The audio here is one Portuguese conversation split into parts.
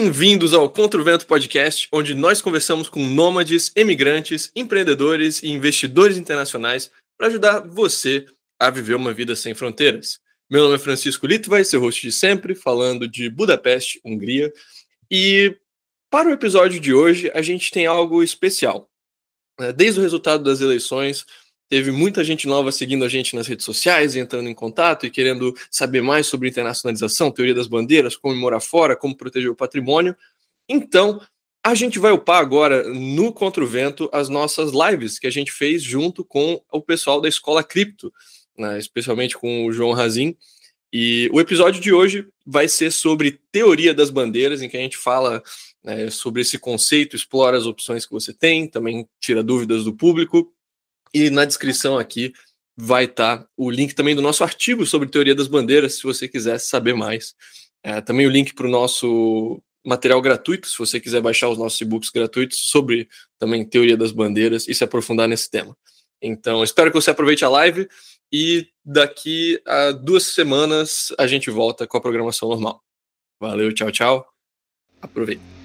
Bem-vindos ao Contra o Vento Podcast, onde nós conversamos com nômades, emigrantes, empreendedores e investidores internacionais para ajudar você a viver uma vida sem fronteiras. Meu nome é Francisco Litvai, seu host de sempre, falando de Budapeste, Hungria. E para o episódio de hoje, a gente tem algo especial. É, desde o resultado das eleições, teve muita gente nova seguindo a gente nas redes sociais, entrando em contato e querendo saber mais sobre internacionalização, teoria das bandeiras, como morar fora, como proteger o patrimônio. Então, a gente vai upar agora no Contra o Vento as nossas lives que a gente fez junto com o pessoal da Escola Cripto, né, especialmente com o João Razin. E o episódio de hoje vai ser sobre teoria das bandeiras, em que a gente fala né, sobre esse conceito, explora as opções que você tem, também tira dúvidas do público e na descrição aqui vai estar tá o link também do nosso artigo sobre teoria das bandeiras, se você quiser saber mais. É, também o link para o nosso material gratuito, se você quiser baixar os nossos e-books gratuitos sobre também teoria das bandeiras e se aprofundar nesse tema. Então, espero que você aproveite a live e daqui a duas semanas a gente volta com a programação normal. Valeu, tchau, tchau. Aproveita.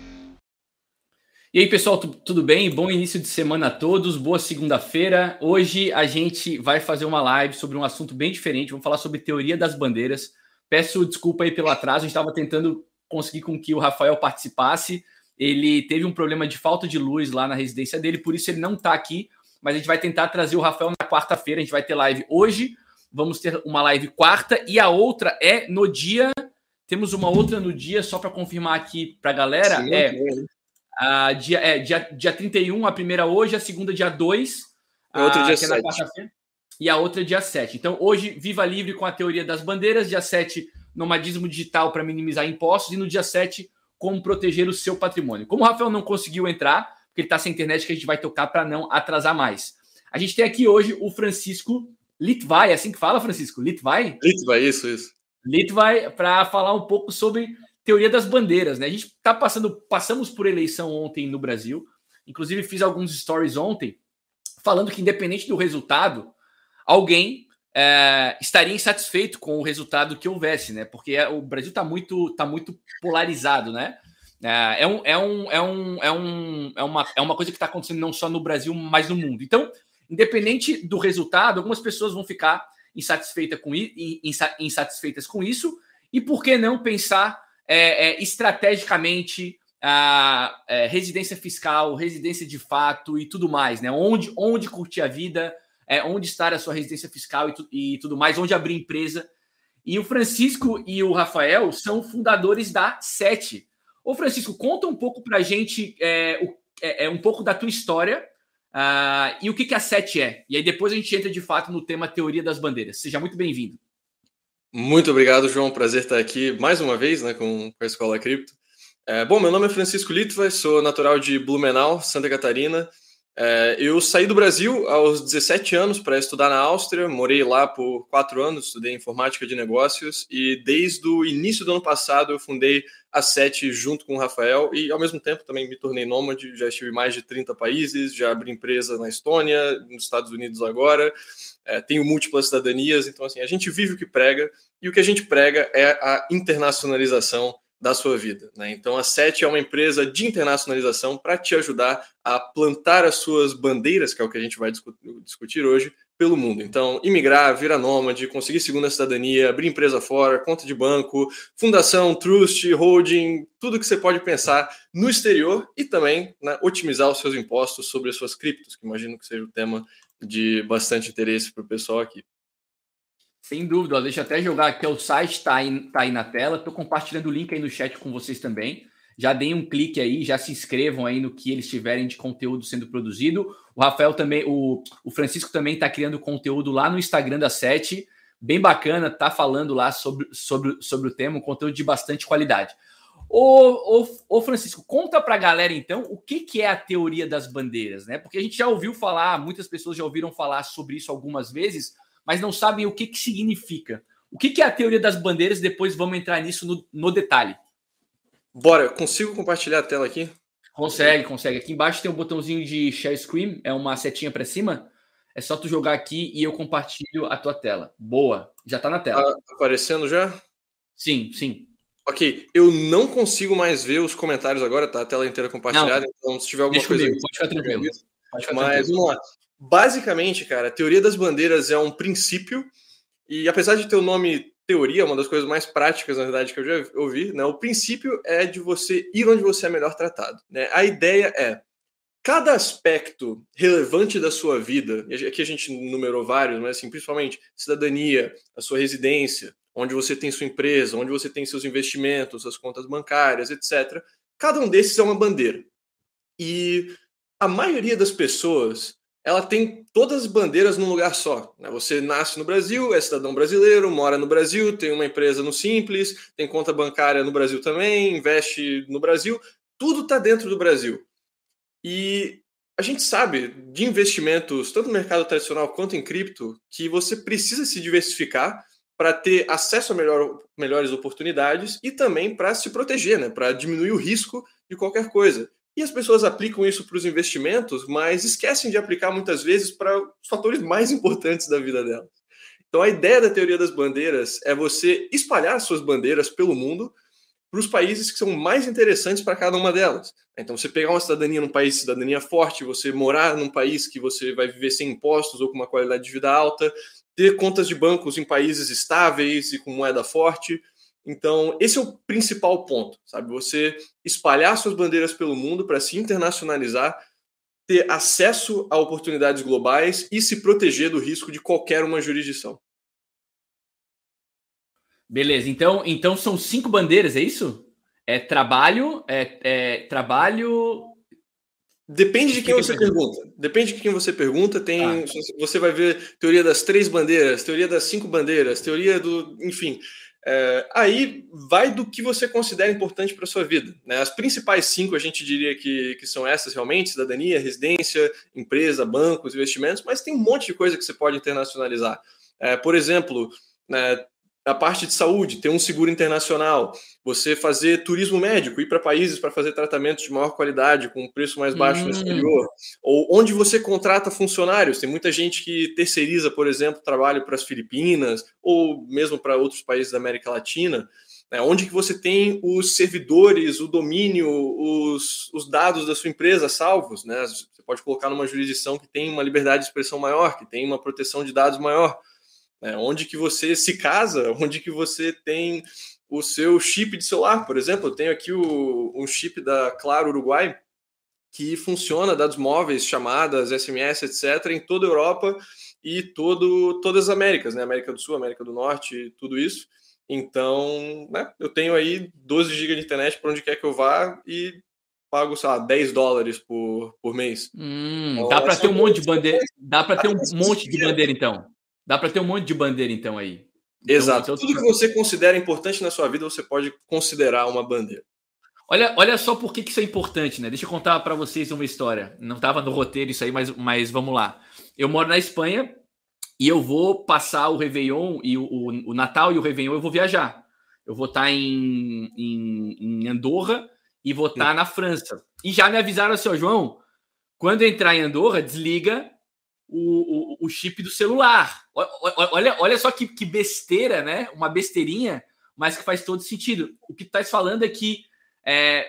E aí, pessoal, tudo bem? Bom início de semana a todos, boa segunda-feira. Hoje a gente vai fazer uma live sobre um assunto bem diferente. Vamos falar sobre teoria das bandeiras. Peço desculpa aí pelo atraso, a gente estava tentando conseguir com que o Rafael participasse. Ele teve um problema de falta de luz lá na residência dele, por isso ele não está aqui. Mas a gente vai tentar trazer o Rafael na quarta-feira. A gente vai ter live hoje. Vamos ter uma live quarta e a outra é no dia. Temos uma outra no dia, só para confirmar aqui para a galera. Sim, é Uh, dia, é, dia, dia 31, a primeira hoje, a segunda dia 2. A outra uh, dia 7. É e a outra dia 7. Então, hoje, Viva Livre com a teoria das bandeiras. Dia 7, nomadismo digital para minimizar impostos. E no dia 7, como proteger o seu patrimônio. Como o Rafael não conseguiu entrar, porque ele está sem internet, que a gente vai tocar para não atrasar mais. A gente tem aqui hoje o Francisco Litvai, é assim que fala, Francisco? Litvai? Litvai, isso, isso. Litvai, para falar um pouco sobre teoria das bandeiras, né? A gente tá passando, passamos por eleição ontem no Brasil. Inclusive fiz alguns stories ontem falando que independente do resultado, alguém é, estaria insatisfeito com o resultado que houvesse, né? Porque é, o Brasil está muito, tá muito polarizado, né? É, é, um, é, um, é, um, é, um, é, uma, é uma coisa que está acontecendo não só no Brasil, mas no mundo. Então, independente do resultado, algumas pessoas vão ficar com, insatisfeitas com isso, e por que não pensar é, é, estrategicamente a é, residência fiscal, residência de fato e tudo mais, né? Onde, onde curtir a vida, é, onde estar a sua residência fiscal e, tu, e tudo mais, onde abrir empresa. E o Francisco e o Rafael são fundadores da Sete. Ô, Francisco, conta um pouco para a gente é, o, é, um pouco da tua história uh, e o que, que a Sete é. E aí depois a gente entra de fato no tema teoria das bandeiras. Seja muito bem-vindo. Muito obrigado, João. Prazer estar aqui mais uma vez né, com, a Escola Cripto. É, bom, meu nome é Francisco Litva, sou natural de Blumenau, Santa Catarina. É, eu saí do Brasil aos 17 anos para estudar na Áustria, morei lá por quatro anos, estudei informática de negócios e desde o início do ano passado eu fundei a Sete junto com o Rafael e ao mesmo tempo também me tornei nômade, já estive em mais de 30 países, já abri empresa na Estônia, nos Estados Unidos agora é, tenho múltiplas cidadanias, então assim, a gente vive o que prega, e o que a gente prega é a internacionalização da sua vida. Né? Então a SET é uma empresa de internacionalização para te ajudar a plantar as suas bandeiras, que é o que a gente vai discutir hoje, pelo mundo. Então, imigrar, virar nômade, conseguir segunda cidadania, abrir empresa fora, conta de banco, fundação, trust, holding, tudo que você pode pensar no exterior e também né, otimizar os seus impostos sobre as suas criptos, que imagino que seja o tema de bastante interesse para o pessoal aqui. Sem dúvida, deixa eu até jogar aqui, o site está aí, tá aí na tela, estou compartilhando o link aí no chat com vocês também. Já deem um clique aí, já se inscrevam aí no que eles tiverem de conteúdo sendo produzido. O Rafael também, o, o Francisco também está criando conteúdo lá no Instagram da Sete, bem bacana, tá falando lá sobre, sobre, sobre o tema, um conteúdo de bastante qualidade. Ô, ô, ô, Francisco, conta para a galera então o que, que é a teoria das bandeiras, né? Porque a gente já ouviu falar, muitas pessoas já ouviram falar sobre isso algumas vezes, mas não sabem o que, que significa. O que, que é a teoria das bandeiras? Depois vamos entrar nisso no, no detalhe. Bora, consigo compartilhar a tela aqui? Consegue, consegue. Aqui embaixo tem um botãozinho de share screen, é uma setinha para cima. É só tu jogar aqui e eu compartilho a tua tela. Boa, já está na tela. Tá aparecendo já? Sim, sim. Ok, eu não consigo mais ver os comentários agora, tá? A tela inteira compartilhada, não. então se tiver alguma coisa. Comigo, pode ficar tranquilo. Pode ficar Mas tranquilo. vamos lá. Basicamente, cara, a teoria das bandeiras é um princípio, e apesar de ter o nome teoria, uma das coisas mais práticas, na verdade, que eu já ouvi, né? O princípio é de você ir onde você é melhor tratado. Né? A ideia é cada aspecto relevante da sua vida, e aqui a gente numerou vários, mas assim, principalmente cidadania, a sua residência, onde você tem sua empresa, onde você tem seus investimentos, suas contas bancárias, etc. Cada um desses é uma bandeira. E a maioria das pessoas ela tem todas as bandeiras num lugar só. Né? Você nasce no Brasil, é cidadão brasileiro, mora no Brasil, tem uma empresa no Simples, tem conta bancária no Brasil também, investe no Brasil, tudo está dentro do Brasil. E a gente sabe de investimentos, tanto no mercado tradicional quanto em cripto, que você precisa se diversificar para ter acesso a melhor, melhores oportunidades e também para se proteger, né? para diminuir o risco de qualquer coisa. E as pessoas aplicam isso para os investimentos, mas esquecem de aplicar muitas vezes para os fatores mais importantes da vida delas. Então, a ideia da teoria das bandeiras é você espalhar suas bandeiras pelo mundo para os países que são mais interessantes para cada uma delas. Então, você pegar uma cidadania num país, cidadania forte, você morar num país que você vai viver sem impostos ou com uma qualidade de vida alta, ter contas de bancos em países estáveis e com moeda forte, então, esse é o principal ponto, sabe? Você espalhar suas bandeiras pelo mundo para se internacionalizar, ter acesso a oportunidades globais e se proteger do risco de qualquer uma jurisdição. Beleza, então, então são cinco bandeiras, é isso? É trabalho, é, é trabalho. Depende de quem você pergunta. Depende de quem você pergunta. Tem, ah. você vai ver teoria das três bandeiras, teoria das cinco bandeiras, teoria do, enfim. É, aí vai do que você considera importante para a sua vida. Né? As principais cinco a gente diria que, que são essas realmente: cidadania, residência, empresa, bancos, investimentos, mas tem um monte de coisa que você pode internacionalizar. É, por exemplo, né, a parte de saúde, ter um seguro internacional, você fazer turismo médico, ir para países para fazer tratamentos de maior qualidade, com um preço mais baixo hum. no exterior, ou onde você contrata funcionários. Tem muita gente que terceiriza, por exemplo, trabalho para as Filipinas, ou mesmo para outros países da América Latina, né, onde que você tem os servidores, o domínio, os, os dados da sua empresa salvos. Né? Você pode colocar numa jurisdição que tem uma liberdade de expressão maior, que tem uma proteção de dados maior. Né? Onde que você se casa, onde que você tem o seu chip de celular, por exemplo. Eu tenho aqui o, um chip da Claro Uruguai que funciona, dados móveis, chamadas, SMS, etc., em toda a Europa e todo, todas as Américas, né? América do Sul, América do Norte, tudo isso. Então, né, eu tenho aí 12 GB de internet para onde quer que eu vá e pago, sei lá, 10 dólares por, por mês. Hum, então, dá para ter um monte de bandeira. Dá para ter um monte de bandeira, então. Dá para ter um monte de bandeira, então, aí. Então, Exato. Então, Tudo que você considera importante na sua vida, você pode considerar uma bandeira. Olha, olha só por que, que isso é importante, né? Deixa eu contar para vocês uma história. Não estava no roteiro isso aí, mas, mas vamos lá. Eu moro na Espanha e eu vou passar o Réveillon e o, o, o Natal e o Réveillon eu vou viajar. Eu vou estar tá em, em, em Andorra e vou estar tá na França. E já me avisaram assim, ó, João, quando entrar em Andorra, desliga o, o, o chip do celular. Olha, olha só que, que besteira, né? Uma besteirinha, mas que faz todo sentido. O que tu estás falando é que é,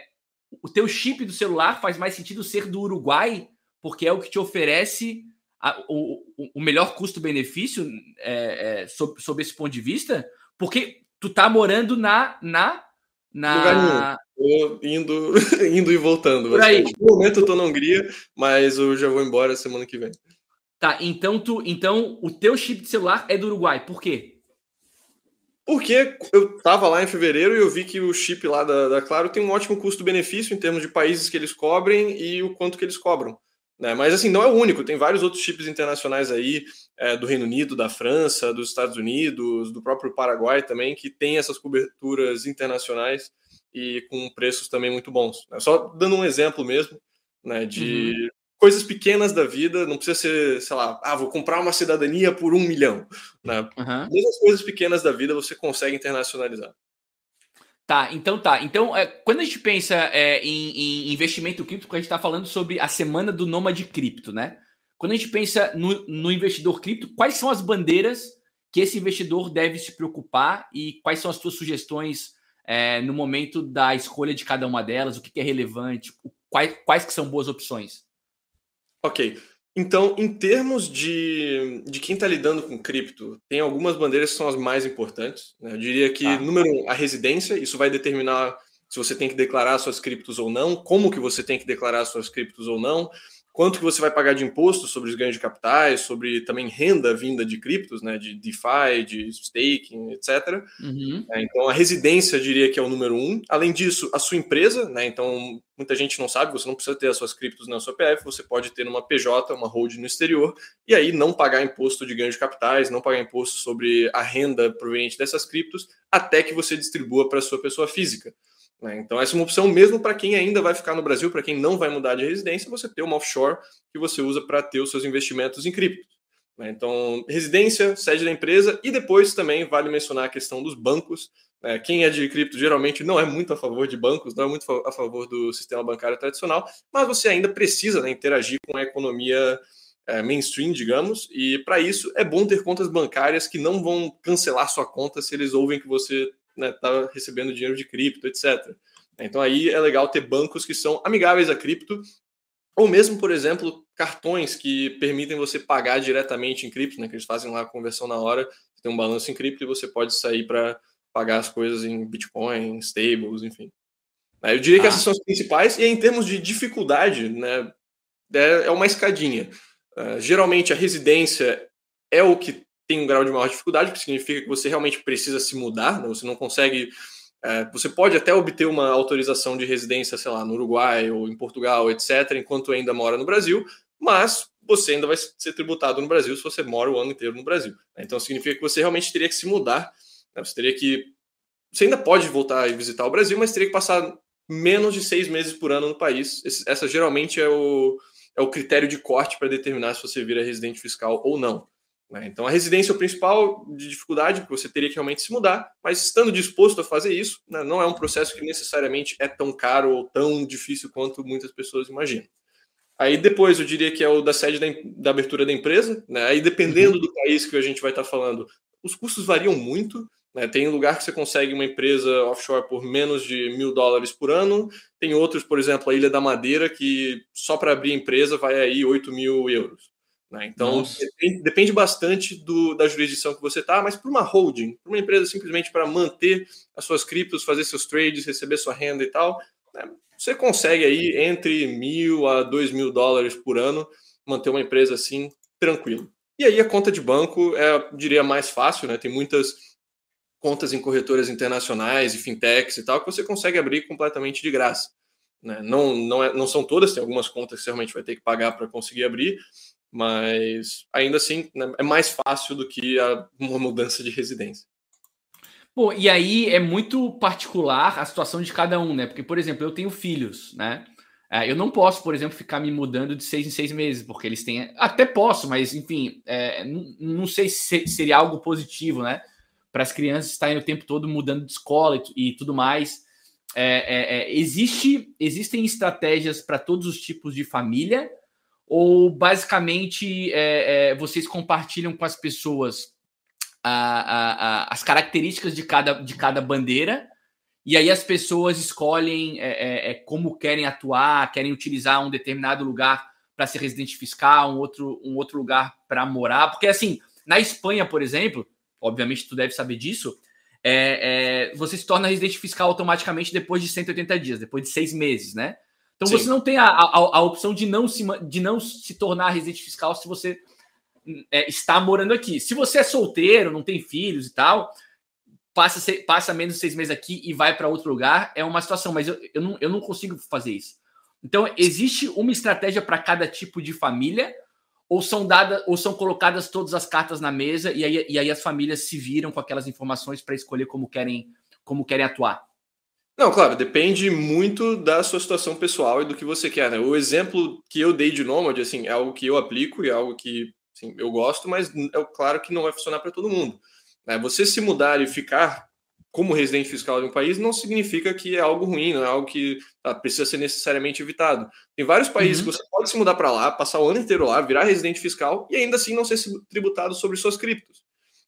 o teu chip do celular faz mais sentido ser do Uruguai, porque é o que te oferece a, o, o, melhor custo-benefício é, é, sob, sob esse ponto de vista, porque tu tá morando na. na na... Tô indo, indo e voltando. No momento eu tô na Hungria, mas eu já vou embora semana que vem. Tá, então tu, então o teu chip de celular é do Uruguai. Por quê? Porque eu tava lá em fevereiro e eu vi que o chip lá da, da Claro tem um ótimo custo-benefício em termos de países que eles cobrem e o quanto que eles cobram. Né? Mas assim, não é o único, tem vários outros chips internacionais aí, é, do Reino Unido, da França, dos Estados Unidos, do próprio Paraguai também, que tem essas coberturas internacionais e com preços também muito bons. Né? Só dando um exemplo mesmo, né, de uhum coisas pequenas da vida, não precisa ser, sei lá, ah, vou comprar uma cidadania por um milhão. Né? Uhum. Coisas pequenas da vida você consegue internacionalizar. Tá, então tá. Então, é, quando a gente pensa é, em, em, investimento cripto, a gente está falando sobre a semana do nômade cripto, né? Quando a gente pensa no, no investidor cripto, quais são as bandeiras que esse investidor deve se preocupar e quais são as suas sugestões é, no momento da escolha de cada uma delas, o que, que é relevante, quais, quais que são boas opções? Ok. Então, em termos de, de quem está lidando com cripto, tem algumas bandeiras que são as mais importantes. Né? Eu diria que, ah. número um, a residência, isso vai determinar se você tem que declarar suas criptos ou não, como que você tem que declarar suas criptos ou não, quanto que você vai pagar de imposto sobre os ganhos de capitais, sobre também renda vinda de criptos, né, de DeFi, de staking, etc. Uhum. É, então, a residência, diria que é o número um. Além disso, a sua empresa, né, então, muita gente não sabe, você não precisa ter as suas criptos na sua PF, você pode ter numa PJ, uma hold no exterior, e aí não pagar imposto de ganho de capitais, não pagar imposto sobre a renda proveniente dessas criptos, até que você distribua para a sua pessoa física. Né? Então, essa é uma opção mesmo para quem ainda vai ficar no Brasil, para quem não vai mudar de residência, você ter uma offshore que você usa para ter os seus investimentos em cripto. Né? Então, residência, sede da empresa, e depois também vale mencionar a questão dos bancos. Né? Quem é de cripto geralmente não é muito a favor de bancos, não é muito a favor do sistema bancário tradicional, mas você ainda precisa né, interagir com a economia é, mainstream, digamos, e para isso é bom ter contas bancárias que não vão cancelar sua conta se eles ouvem que você né, tá recebendo dinheiro de cripto, etc. Então aí é legal ter bancos que são amigáveis a cripto, ou mesmo, por exemplo, cartões que permitem você pagar diretamente em cripto, né, que eles fazem lá a conversão na hora, tem um balanço em cripto e você pode sair para pagar as coisas em Bitcoin, stables, enfim. Eu diria que ah. essas são as principais, e em termos de dificuldade, né, é, é uma escadinha. Uh, geralmente a residência é o que tem um grau de maior dificuldade, que significa que você realmente precisa se mudar, né? você não consegue. É, você pode até obter uma autorização de residência, sei lá, no Uruguai ou em Portugal, etc., enquanto ainda mora no Brasil, mas você ainda vai ser tributado no Brasil se você mora o ano inteiro no Brasil. Né? Então significa que você realmente teria que se mudar, né? você teria que. Você ainda pode voltar e visitar o Brasil, mas teria que passar menos de seis meses por ano no país. Esse, essa geralmente é o, é o critério de corte para determinar se você vira residente fiscal ou não. Né? Então, a residência é o principal de dificuldade, que você teria que realmente se mudar, mas estando disposto a fazer isso, né, não é um processo que necessariamente é tão caro ou tão difícil quanto muitas pessoas imaginam. Aí depois eu diria que é o da sede da, da abertura da empresa, né? Aí dependendo uhum. do país que a gente vai estar falando, os custos variam muito. Né? Tem lugar que você consegue uma empresa offshore por menos de mil dólares por ano. Tem outros, por exemplo, a Ilha da Madeira, que só para abrir empresa vai aí 8 mil euros. Né? Então, depende, depende, bastante do, da jurisdição que você está, mas para uma holding, para uma empresa simplesmente para manter as suas criptos, fazer seus trades, receber sua renda e tal, né? você consegue aí entre mil a dois mil dólares por ano manter uma empresa assim tranquilo. E aí a conta de banco é, diria, mais fácil, né? Tem muitas contas em corretoras internacionais e fintechs e tal que você consegue abrir completamente de graça. Né? Não, não, é, não são todas, tem algumas contas que você realmente vai ter que pagar para conseguir abrir, mas ainda assim né, é mais fácil do que a, uma mudança de residência. Bom, e aí é muito particular a situação de cada um, né? Porque, por exemplo, eu tenho filhos, né? É, eu não posso, por exemplo, ficar me mudando de seis em seis meses, porque eles têm. Até posso, mas enfim, é, não, sei se seria algo positivo, né? Para as crianças estarem o tempo todo mudando de escola e, e tudo mais. É, é, é existe, existem estratégias para todos os tipos de família, ou basicamente é, é, vocês compartilham com as pessoas a, a, a, as características de cada, de cada bandeira e aí as pessoas escolhem é, é, é como querem atuar, querem utilizar um determinado lugar para ser residente fiscal, um outro, um outro lugar para morar, porque assim, na Espanha, por exemplo, obviamente tu deve saber disso, é, é, você se torna residente fiscal automaticamente depois de 180 dias, depois de seis meses, né? Então Sim. você não tem a, a, a, opção de não, se, de não se tornar residente fiscal se você é, está morando aqui. Se você é solteiro, não tem filhos e tal, passa, passa menos de seis meses aqui e vai para outro lugar, é uma situação, mas eu, eu, não, eu não consigo fazer isso. Então, existe uma estratégia para cada tipo de família, ou são dadas, ou são colocadas todas as cartas na mesa, e aí, e aí as famílias se viram com aquelas informações para escolher como querem, como querem atuar. Não, claro, depende muito da sua situação pessoal e do que você quer, né? O exemplo que eu dei de Nomad, assim, é algo que eu aplico e é algo que assim, eu gosto, mas é claro que não vai funcionar para todo mundo. Né? Você se mudar e ficar como residente fiscal de um país não significa que é algo ruim, não é algo que tá, precisa ser necessariamente evitado. Tem vários países uhum. que você pode se mudar para lá, passar o ano inteiro lá, virar residente fiscal e ainda assim não ser tributado sobre suas criptos.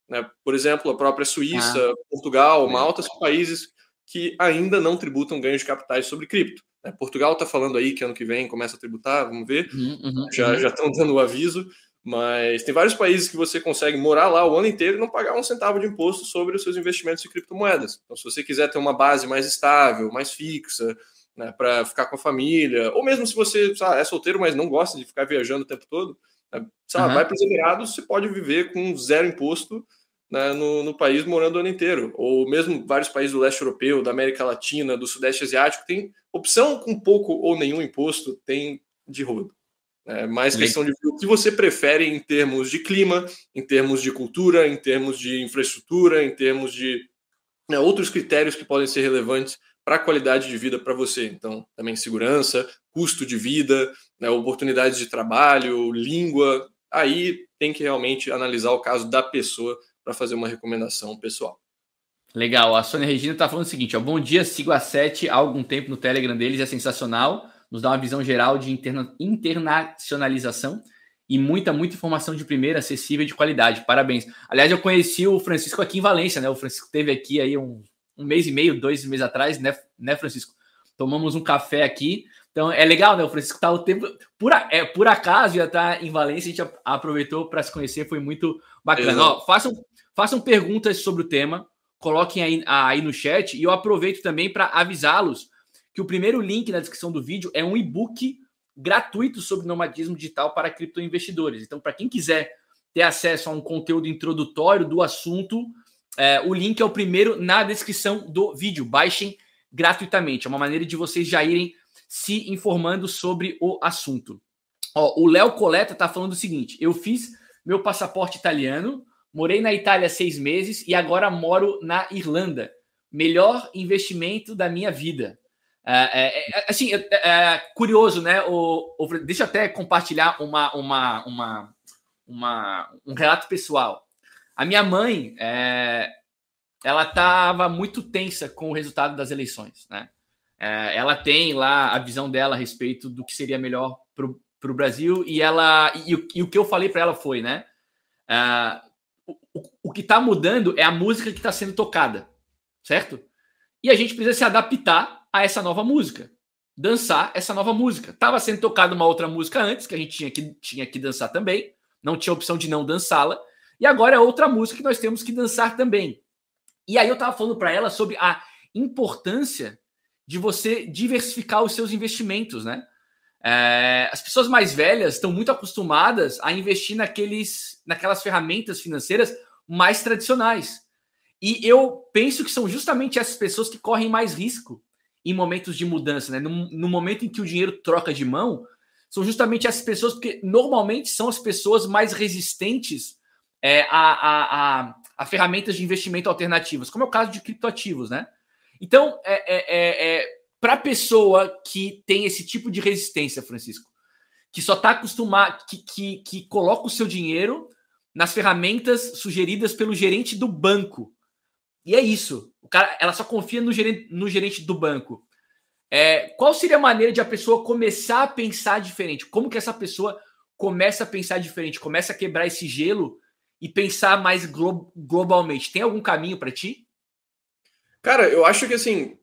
Né? Por exemplo, a própria Suíça, ah. Portugal, Malta, são países que ainda não tributam ganhos de capitais sobre cripto. Né? Portugal está falando aí que ano que vem começa a tributar, vamos ver. Uhum, uhum, já uhum. já estão dando o aviso, mas tem vários países que você consegue morar lá o ano inteiro e não pagar um centavo de imposto sobre os seus investimentos em criptomoedas. Então, se você quiser ter uma base mais estável, mais fixa, né, para ficar com a família, ou mesmo se você sabe, é solteiro, mas não gosta de ficar viajando o tempo todo, né, sabe, uhum. vai para os Emirados, você pode viver com zero imposto né, no, no, país morando o ano inteiro. Ou mesmo vários países do leste europeu, da América Latina, do Sudeste Asiático, tem opção com pouco ou nenhum imposto, tem de rodo. É mais questão de o que você prefere em termos de clima, em termos de cultura, em termos de infraestrutura, em termos de né, outros critérios que podem ser relevantes para a qualidade de vida para você. Então, também segurança, custo de vida, né, oportunidades de trabalho, língua. Aí tem que realmente analisar o caso da pessoa para fazer uma recomendação pessoal. Legal. A Sônia Regina está falando o seguinte: ó, bom dia, sigo a 7 há algum tempo no Telegram deles, é sensacional nos dá uma visão geral de interna internacionalização e muita, muita informação de primeira, acessível e de qualidade. Parabéns. Aliás, eu conheci o Francisco aqui em Valência, né? O Francisco teve aqui aí um, um mês e meio, dois meses atrás, né, né, Francisco? Tomamos um café aqui. Então é legal, né? O Francisco tá o tempo. Por, é, por acaso já tá em Valência, a gente aproveitou para se conhecer, foi muito bacana. Ó, façam, façam perguntas sobre o tema, coloquem aí, aí no chat e eu aproveito também para avisá-los que o primeiro link na descrição do vídeo é um e-book gratuito sobre nomadismo digital para criptoinvestidores. Então, para quem quiser ter acesso a um conteúdo introdutório do assunto, é, o link é o primeiro na descrição do vídeo. Baixem gratuitamente. É uma maneira de vocês já irem se informando sobre o assunto. Ó, o Léo Coleta está falando o seguinte: eu fiz meu passaporte italiano, morei na Itália seis meses e agora moro na Irlanda. Melhor investimento da minha vida. É, é, é, assim, é, é, curioso, né? O, o, deixa eu até compartilhar uma, uma, uma, uma, um relato pessoal. A minha mãe, é, ela estava muito tensa com o resultado das eleições, né? É, ela tem lá a visão dela a respeito do que seria melhor para o Brasil e ela e, e, o que eu falei para ela foi, né? O, que está mudando é a música que está sendo tocada, certo? E a gente precisa se adaptar a essa nova música. Dançar essa nova música. Estava sendo tocada uma outra música antes, que a gente tinha que, tinha que dançar também. Não tinha opção de não dançá-la. E agora é outra música que nós temos que dançar também. E aí eu estava falando para ela sobre a importância de você diversificar os seus investimentos, né? É, as pessoas mais velhas estão muito acostumadas a investir naqueles, naquelas ferramentas financeiras mais tradicionais. E eu penso que são justamente essas pessoas que correm mais risco em momentos de mudança, né? No, no, momento em que o dinheiro troca de mão, são justamente essas pessoas, porque normalmente são as pessoas mais resistentes é, a, a, a, a, ferramentas de investimento alternativas, como é o caso de criptoativos, né? Então, é, é, é, é para a pessoa que tem esse tipo de resistência, Francisco, que só está acostumado, que, que, que coloca o seu dinheiro nas ferramentas sugeridas pelo gerente do banco. E é isso. O cara, ela só confia no gerente, no gerente do banco. É, qual seria a maneira de a pessoa começar a pensar diferente? Como que essa pessoa começa a pensar diferente? Começa a quebrar esse gelo e pensar mais glo globalmente? Tem algum caminho para ti? Cara, eu acho que assim,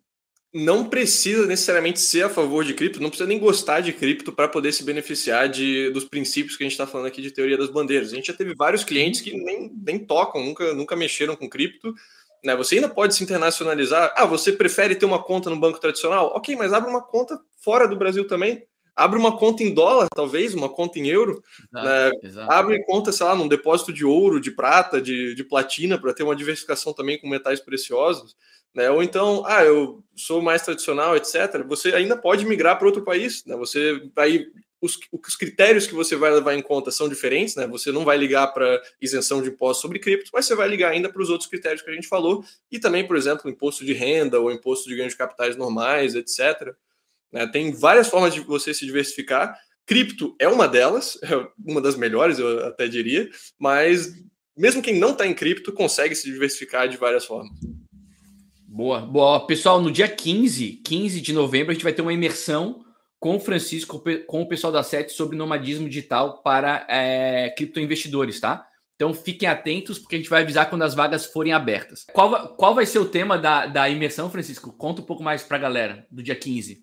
não precisa necessariamente ser a favor de cripto, não precisa nem gostar de cripto para poder se beneficiar de, dos princípios que a gente está falando aqui de teoria das bandeiras. A gente já teve vários clientes que nem, nem tocam, nunca, nunca mexeram com cripto, né? Você ainda pode se internacionalizar. Ah, você prefere ter uma conta no banco tradicional? Ok, mas abre uma conta fora do Brasil também. Abre uma conta em dólar, talvez, uma conta em euro. Exato, né? exato. Abre conta, sei lá, num depósito de ouro, de prata, de, de platina, para ter uma diversificação também com metais preciosos. Né? Ou então, ah, eu sou mais tradicional, etc. Você ainda pode migrar para outro país. Né? Você vai os, os, critérios que você vai levar em conta são diferentes, né? Você não vai ligar para isenção de impostos sobre criptos, mas você vai ligar ainda para os outros critérios que a gente falou, e também, por exemplo, imposto de renda ou imposto de ganho de capitais normais, etc. Né? Tem várias formas de você se diversificar. Cripto é uma delas, é uma das melhores, eu até diria, mas mesmo quem não está em cripto consegue se diversificar de várias formas. Boa, boa. Pessoal, no dia 15, 15 de novembro, a gente vai ter uma imersão com o Francisco, com o pessoal da SET sobre nomadismo digital para é, criptoinvestidores, tá? Então fiquem atentos, porque a gente vai avisar quando as vagas forem abertas. Qual, qual vai ser o tema da, da imersão, Francisco? Conta um pouco mais para a galera do dia 15.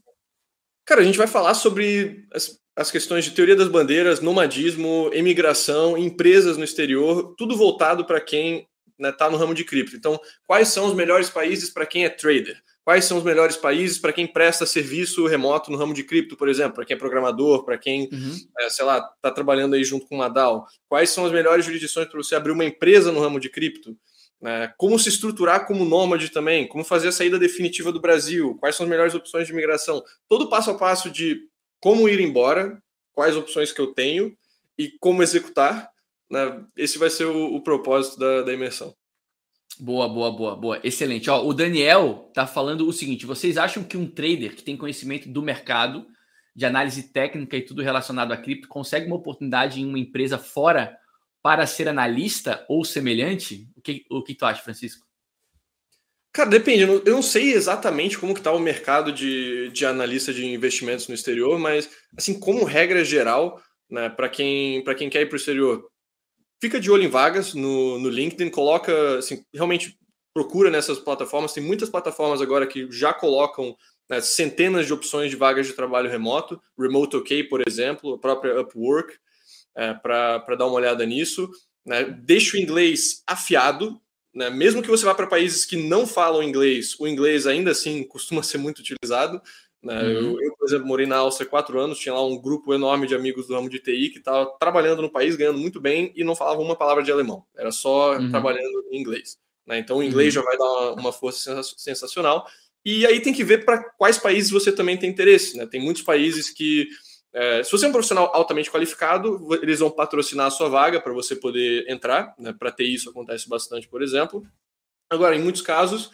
Cara, a gente vai falar sobre as, as questões de teoria das bandeiras, nomadismo, emigração, empresas no exterior, tudo voltado para quem está né, tá no ramo de cripto. Então, quais são os melhores países para quem é trader? Quais são os melhores países para quem presta serviço remoto no ramo de cripto, por exemplo, para quem é programador, para quem, uhum. é, sei lá, está trabalhando aí junto com uma DAO? Quais são as melhores jurisdições para você abrir uma empresa no ramo de cripto? É, como se estruturar como nômade também? Como fazer a saída definitiva do Brasil? Quais são as melhores opções de imigração? Todo passo a passo de como ir embora, quais opções que eu tenho e como executar. Né? Esse vai ser o, o propósito da, da imersão. Boa, boa, boa, boa. Excelente. Ó, o Daniel tá falando o seguinte: vocês acham que um trader que tem conhecimento do mercado, de análise técnica e tudo relacionado a cripto, consegue uma oportunidade em uma empresa fora para ser analista ou semelhante? O que, o que tu acha, Francisco? Cara, depende. Eu não sei exatamente como que tá o mercado de, de analista de investimentos no exterior, mas assim, como regra geral, né, para quem, quem quer ir para o exterior, fica de olho em vagas no, no LinkedIn, coloca, assim, realmente procura nessas plataformas. Tem muitas plataformas agora que já colocam né, centenas de opções de vagas de trabalho remoto. Remote OK, por exemplo, a própria Upwork, é, para dar uma olhada nisso. Né? Deixa o inglês afiado. Né? Mesmo que você vá para países que não falam inglês, o inglês ainda assim costuma ser muito utilizado. Né? Uhum. Eu, eu, por exemplo, morei na Áustria quatro anos, tinha lá um grupo enorme de amigos do ramo de TI que estava trabalhando no país, ganhando muito bem e não falava uma palavra de alemão, era só uhum. trabalhando em inglês. Né? Então o inglês uhum. já vai dar uma, força sensacional. E aí tem que ver para quais países você também tem interesse. Né? Tem muitos países que, é, se você é um profissional altamente qualificado, eles vão patrocinar a sua vaga para você poder entrar. Né? Para ter isso acontece bastante, por exemplo. Agora, em muitos casos,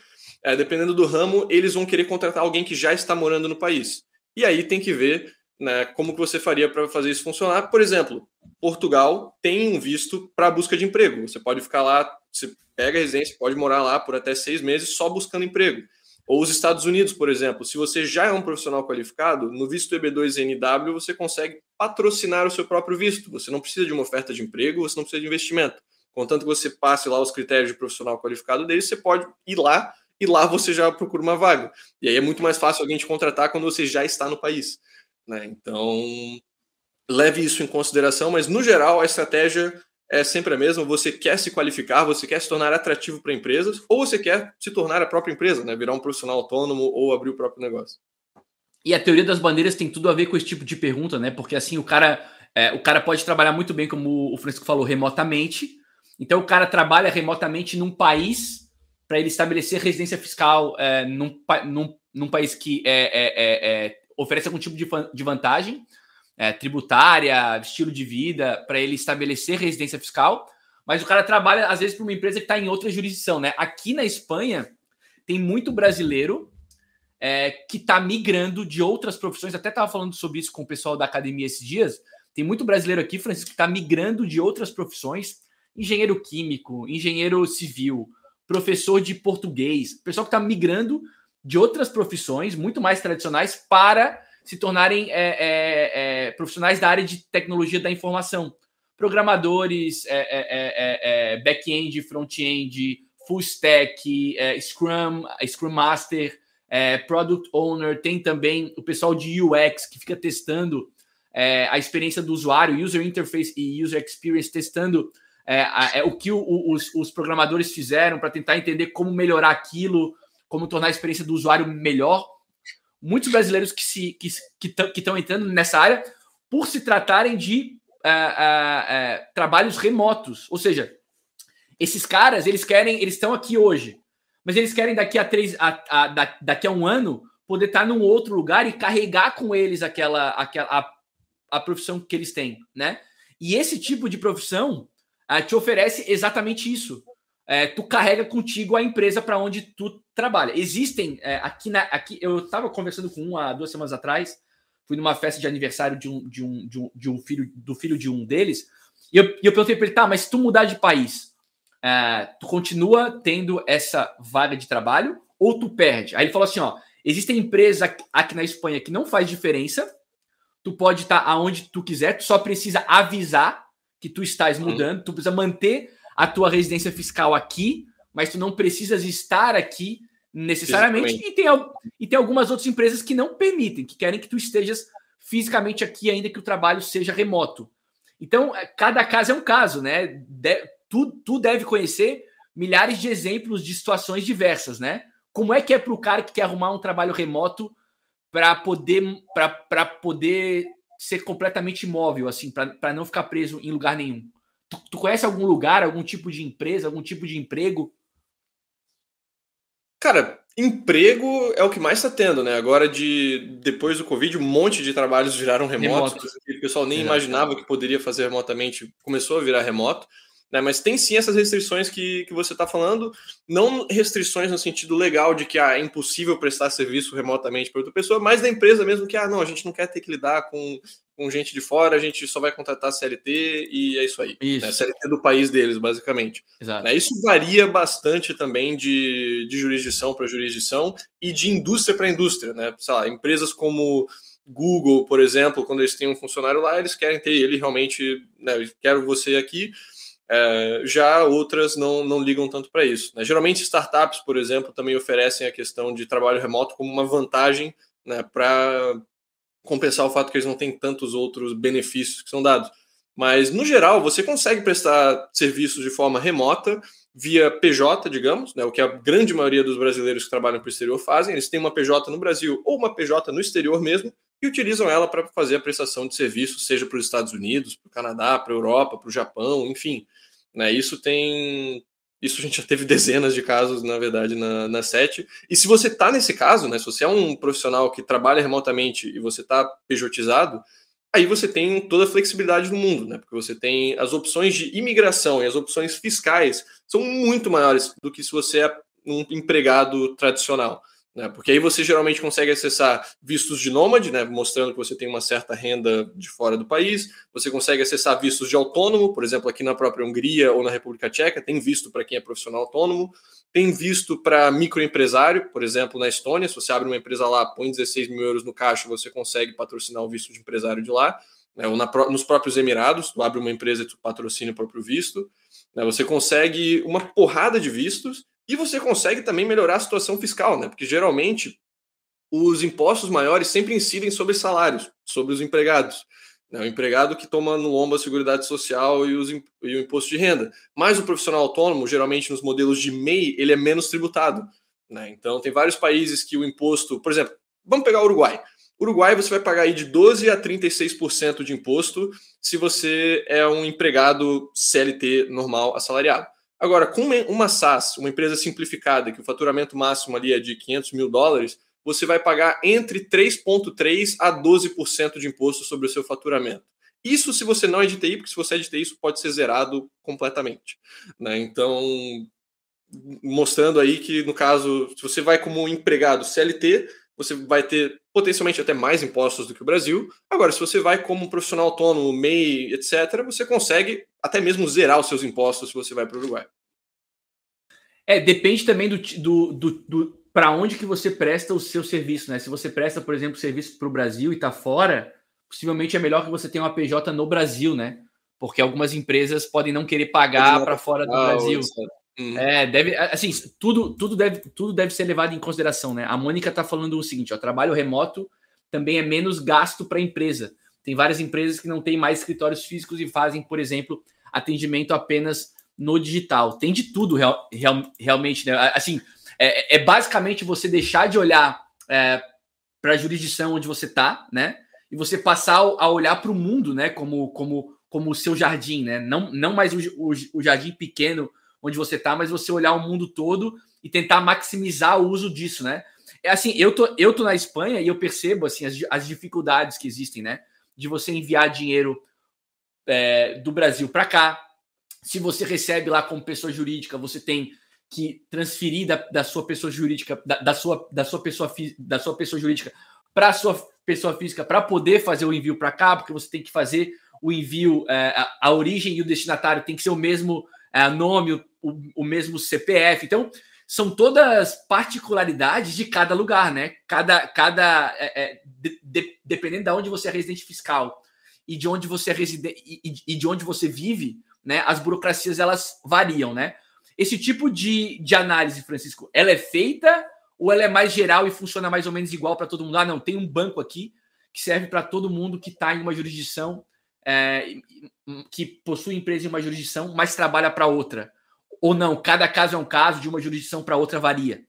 é, dependendo do ramo, eles vão querer contratar alguém que já está morando no país. E aí tem que ver né, como que você faria para fazer isso funcionar. Por exemplo, Portugal tem um visto para busca de emprego. Você pode ficar lá, você pega a residência, pode morar lá por até seis meses só buscando emprego. Ou os Estados Unidos, por exemplo, se você já é um profissional qualificado, no visto EB2NW você consegue patrocinar o seu próprio visto. Você não precisa de uma oferta de emprego, você não precisa de investimento. Contanto que você passe lá os critérios de profissional qualificado dele, você pode ir lá e lá você já procura uma vaga. E aí é muito mais fácil alguém te contratar quando você já está no país. Né? Então, leve isso em consideração, mas no geral a estratégia é sempre a mesma. Você quer se qualificar, você quer se tornar atrativo para empresas, ou você quer se tornar a própria empresa, né? virar um profissional autônomo ou abrir o próprio negócio. E a teoria das bandeiras tem tudo a ver com esse tipo de pergunta, né? Porque assim o cara, é, o cara pode trabalhar muito bem, como o Francisco falou, remotamente. Então o cara trabalha remotamente num país para ele estabelecer residência fiscal é, num, num, num, país que é, é, é, é oferece algum tipo de, de vantagem é, tributária, estilo de vida, para ele estabelecer residência fiscal, mas o cara trabalha, às vezes, para uma empresa que está em outra jurisdição. Né? Aqui na Espanha, tem muito brasileiro que está migrando de outras profissões. Até estava falando sobre isso com o pessoal da academia esses dias. Tem muito brasileiro aqui, Francisco, que está migrando de outras profissões, engenheiro químico, engenheiro civil, professor de português, pessoal que está migrando de outras profissões muito mais tradicionais para se tornarem é, é, é, profissionais da área de tecnologia da informação. Programadores, é, é, é, back-end, front-end, full stack, Scrum, Scrum Master, Product Owner, tem também o pessoal de UX que fica testando a experiência do usuário, User Interface e User Experience, testando é, é o que o, os, os, programadores fizeram para tentar entender como melhorar aquilo, como tornar a experiência do usuário melhor. Muitos brasileiros que se que estão que entrando nessa área por se tratarem de é, é, é, trabalhos remotos, ou seja, esses caras eles querem, eles estão aqui hoje, mas eles querem daqui a três, a, a, daqui a um ano poder estar num outro lugar e carregar com eles aquela, aquela a, a profissão que eles têm, né? E esse tipo de profissão te oferece exatamente isso. É, tu carrega contigo a empresa para onde tu trabalha. Existem é, aqui na aqui eu estava conversando com um há duas semanas atrás, fui numa festa de aniversário de um, de um, de um, de um filho do filho de um deles e eu, e eu perguntei para ele, tá, mas se tu mudar de país, é, tu continua tendo essa vaga de trabalho ou tu perde? Aí ele falou assim, ó, existem empresas aqui na Espanha que não faz diferença, tu pode estar tá aonde tu quiser, tu só precisa avisar que tu estás uhum. mudando, tu precisa manter a tua residência fiscal aqui, mas tu não precisas estar aqui necessariamente. E tem, e tem algumas outras empresas que não permitem, que querem que tu estejas fisicamente aqui, ainda que o trabalho seja remoto. Então, é, cada caso é um caso, né? De, tu, tu deve conhecer milhares de exemplos de situações diversas, né? Como é que é para o cara que quer arrumar um trabalho remoto para poder, para poder ser completamente imóvel, assim, para não ficar preso em lugar nenhum? Tu, tu conhece algum lugar, algum tipo de empresa, algum tipo de emprego? Cara, emprego é o que mais está tendo, né? Agora, de depois do Covid, um monte de trabalhos viraram remotos, remoto. que o pessoal nem Exato. imaginava que poderia fazer remotamente, começou a virar remoto. Né? Mas tem sim essas restrições que, que você está falando, não restrições no sentido legal de que ah, é impossível prestar serviço remotamente para outra pessoa, mas da empresa mesmo que ah, não, a gente não quer ter que lidar com, com gente de fora, a gente só vai contratar CLT e é isso aí. Isso. Né? CLT do país deles, basicamente. Exato. Né? Isso varia bastante também de, de jurisdição para jurisdição e de indústria para indústria. Né? Sei lá, empresas como Google, por exemplo, quando eles têm um funcionário lá, eles querem ter ele realmente, né, quero você aqui, é, já outras não, não ligam tanto para isso. Né? Geralmente, startups, por exemplo, também oferecem a questão de trabalho remoto como uma vantagem né, para compensar o fato que eles não têm tantos outros benefícios que são dados. Mas, no geral, você consegue prestar serviços de forma remota, via PJ, digamos, né, o que a grande maioria dos brasileiros que trabalham para o exterior fazem. Eles têm uma PJ no Brasil ou uma PJ no exterior mesmo e utilizam ela para fazer a prestação de serviços, seja para os Estados Unidos, para o Canadá, para a Europa, para o Japão, enfim. Né? Isso tem. Isso a gente já teve dezenas de casos, na verdade, na, na SET. E se você está nesse caso, né, se você é um profissional que trabalha remotamente e você está pejotizado, aí você tem toda a flexibilidade do mundo, né? Porque você tem as opções de imigração e as opções fiscais são muito maiores do que se você é um empregado tradicional. Né? Porque aí você geralmente consegue acessar vistos de nômade, né? mostrando que você tem uma certa renda de fora do país. Você consegue acessar vistos de autônomo, por exemplo, aqui na própria Hungria ou na República Tcheca, tem visto para quem é profissional autônomo. Tem visto para microempresário, por exemplo, na Estônia, se você abre uma empresa lá, põe 16 mil euros no caixa, você consegue patrocinar o visto de empresário de lá. Né? Ou na, nos próprios Emirados, tu abre uma empresa e tu patrocina o próprio visto. Né? Você consegue uma porrada de vistos e você consegue também melhorar a situação fiscal, né? Porque geralmente os impostos maiores sempre incidem sobre salários, sobre os empregados. Né? O empregado que toma no lombo a Seguridade Social e, os, e o imposto de renda. Mas o profissional autônomo, geralmente nos modelos de MEI, ele é menos tributado. Né? Então, tem vários países que o imposto, por exemplo, vamos pegar o Uruguai. Uruguai você vai pagar aí de 12 a 36% de imposto se você é um empregado CLT normal assalariado. Agora, com uma SaaS, uma empresa simplificada, que o faturamento máximo ali é de 500 mil dólares, você vai pagar entre 3,3% a 12% de imposto sobre o seu faturamento. Isso se você não é de TI, porque se você é de TI, isso pode ser zerado completamente. Né? Então, mostrando aí que, no caso, se você vai como empregado CLT, você vai ter potencialmente até mais impostos do que o Brasil. Agora, se você vai como um profissional autônomo, MEI, etc., você consegue até mesmo zerar os seus impostos se você vai para o Uruguai. É, depende também do, do, do, do para onde que você presta o seu serviço, né? Se você presta, por exemplo, serviço para o Brasil e está fora, possivelmente é melhor que você tenha uma PJ no Brasil, né? Porque algumas empresas podem não querer pagar para fora do Brasil. Uhum. É, deve, assim, tudo, tudo, deve, tudo deve ser levado em consideração, né? A Mônica está falando o seguinte: ó, trabalho remoto também é menos gasto para a empresa. Tem várias empresas que não têm mais escritórios físicos e fazem, por exemplo, atendimento apenas no digital. Tem de tudo real, real, realmente, né? Assim, é, é, basicamente você deixar de olhar é, para a jurisdição onde você está, né? E você passar a olhar para o mundo, né? Como, como, como o seu jardim, né? Não, não mais o, o, o jardim pequeno onde você está, mas você olhar o mundo todo e tentar maximizar o uso disso, né? É assim, eu tô, eu tô na Espanha e eu percebo assim as, as dificuldades que existem, né? De você enviar dinheiro é, do Brasil para cá. Se você recebe lá como pessoa jurídica, você tem que transferir da, da sua pessoa jurídica, da, da, sua, da sua pessoa da sua pessoa jurídica para a sua pessoa física para poder fazer o envio para cá, porque você tem que fazer o envio, é, a, a, origem e o destinatário tem que ser o mesmo é, nome, o, o, mesmo CPF. Então, são todas particularidades de cada lugar, né? Cada, cada é, é, de, de, dependendo de onde você é residente fiscal. E de onde você reside e, e de onde você vive, né? As burocracias elas variam, né? Esse tipo de, de análise, Francisco, ela é feita ou ela é mais geral e funciona mais ou menos igual para todo mundo? Ah, não, tem um banco aqui que serve para todo mundo que está em uma jurisdição é, que possui empresa em uma jurisdição, mas trabalha para outra. Ou não, cada caso é um caso, de uma jurisdição para outra varia.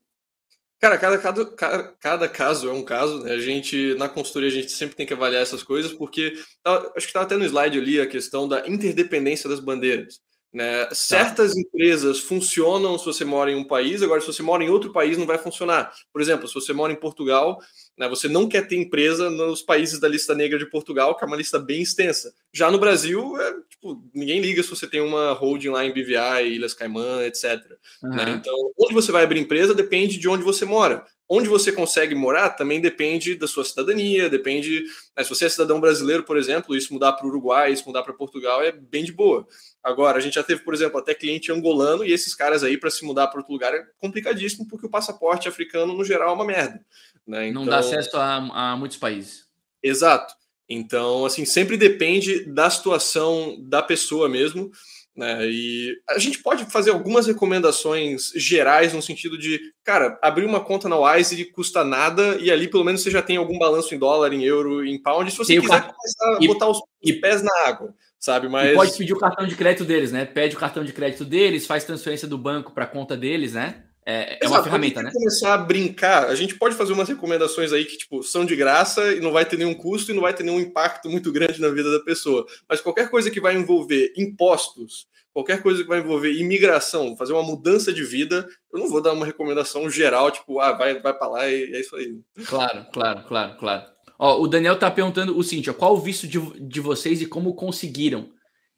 Cara, cada, cada, cada, caso é um caso, né? A gente, na consultoria, a gente sempre tem que avaliar essas coisas, porque acho que estava até no slide ali a questão da interdependência das bandeiras. Né? Tá. Certas empresas funcionam se você mora em um país, agora, se você mora em outro país, não vai funcionar. Por exemplo, se você mora em Portugal, né, você não quer ter empresa nos países da lista negra de Portugal, que é uma lista bem extensa. Já no Brasil, é, tipo, ninguém liga se você tem uma holding lá em BVI, Ilhas Caimã, etc. Uhum. Né? Então, onde você vai abrir empresa depende de onde você mora. Onde você consegue morar também depende da sua cidadania, depende. Né, se você é cidadão brasileiro, por exemplo, isso mudar para o Uruguai, isso mudar para Portugal é bem de boa. Agora, a gente já teve, por exemplo, até cliente angolano, e esses caras aí, para se mudar para outro lugar, é complicadíssimo, porque o passaporte africano, no geral, é uma merda. Né? Então... Não dá então acesso a, a muitos países. Exato. Então, assim, sempre depende da situação da pessoa mesmo. Né? E a gente pode fazer algumas recomendações gerais no sentido de, cara, abrir uma conta na Wise custa nada e ali pelo menos você já tem algum balanço em dólar, em euro, em pound. Se você tem quiser começar a e, botar os e, pés na água, sabe? Mas pode pedir o cartão de crédito deles, né? Pede o cartão de crédito deles, faz transferência do banco para a conta deles, né? É, é uma ferramenta, né? começar a brincar, a gente pode fazer umas recomendações aí que tipo são de graça e não vai ter nenhum custo e não vai ter nenhum impacto muito grande na vida da pessoa. Mas qualquer coisa que vai envolver impostos, qualquer coisa que vai envolver imigração, fazer uma mudança de vida, eu não vou dar uma recomendação geral, tipo, ah, vai, vai para lá e é isso aí. Claro, claro, claro, claro. Ó, o Daniel tá perguntando o seguinte: ó, qual o visto de, de vocês e como conseguiram?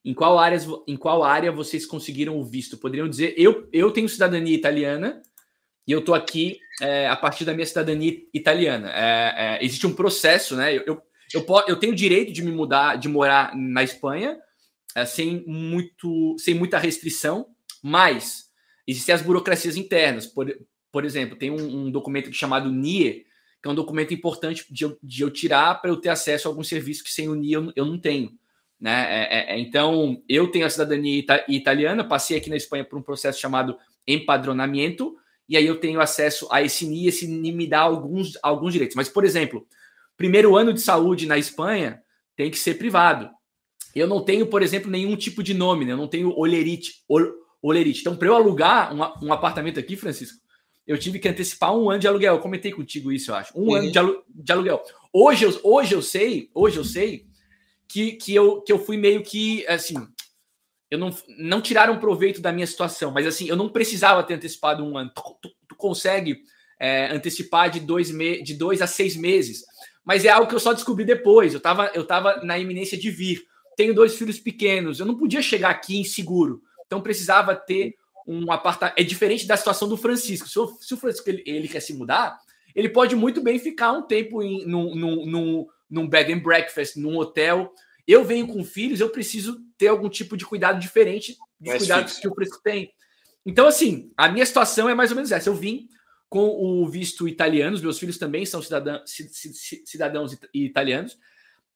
Em qual, áreas, em qual área vocês conseguiram o visto? Poderiam dizer, eu, eu tenho cidadania italiana e eu estou aqui é, a partir da minha cidadania italiana. É, é, existe um processo, né? Eu, eu, eu, eu, tenho o direito de me mudar, de morar na Espanha é, sem, muito, sem muita restrição, mas existem as burocracias internas. Por, por exemplo, tem um, um documento chamado NIE, que é um documento importante de eu, de eu tirar para eu ter acesso a algum serviço que sem o NIE eu, eu não tenho. Né? É, é, é, então, eu tenho a cidadania ita italiana, passei aqui na Espanha por um processo chamado empadronamento, e aí eu tenho acesso a esse NI, esse NI me dá alguns, alguns direitos. Mas, por exemplo, primeiro ano de saúde na Espanha tem que ser privado. Eu não tenho, por exemplo, nenhum tipo de nome, né? eu não tenho olerite. olerite. Então, para eu alugar um, um, apartamento aqui, Francisco, eu tive que antecipar um ano de aluguel. Eu comentei contigo isso, eu acho. Um uhum. ano de, alu de aluguel. Hoje eu, hoje eu sei, hoje eu sei que, que, eu, que eu fui meio que assim. Eu não, não tiraram proveito da minha situação, mas assim, eu não precisava ter antecipado um ano. Tu, tu, tu consegue é, antecipar de dois, me, de dois a seis meses, mas é algo que eu só descobri depois. Eu estava eu tava na iminência de vir. Tenho dois filhos pequenos, eu não podia chegar aqui inseguro. Então precisava ter um apartamento. É diferente da situação do Francisco. Se o, se o Francisco ele, ele, quer se mudar, ele pode muito bem ficar um tempo em, num bed and breakfast, num hotel. Eu venho com filhos, eu preciso ter algum tipo de cuidado diferente dos cuidados fixo. que o Fresco tem. Então, assim, a minha situação é mais ou menos essa. Eu vim com o visto italiano, os meus filhos também são cidadãos, cidadãos italianos.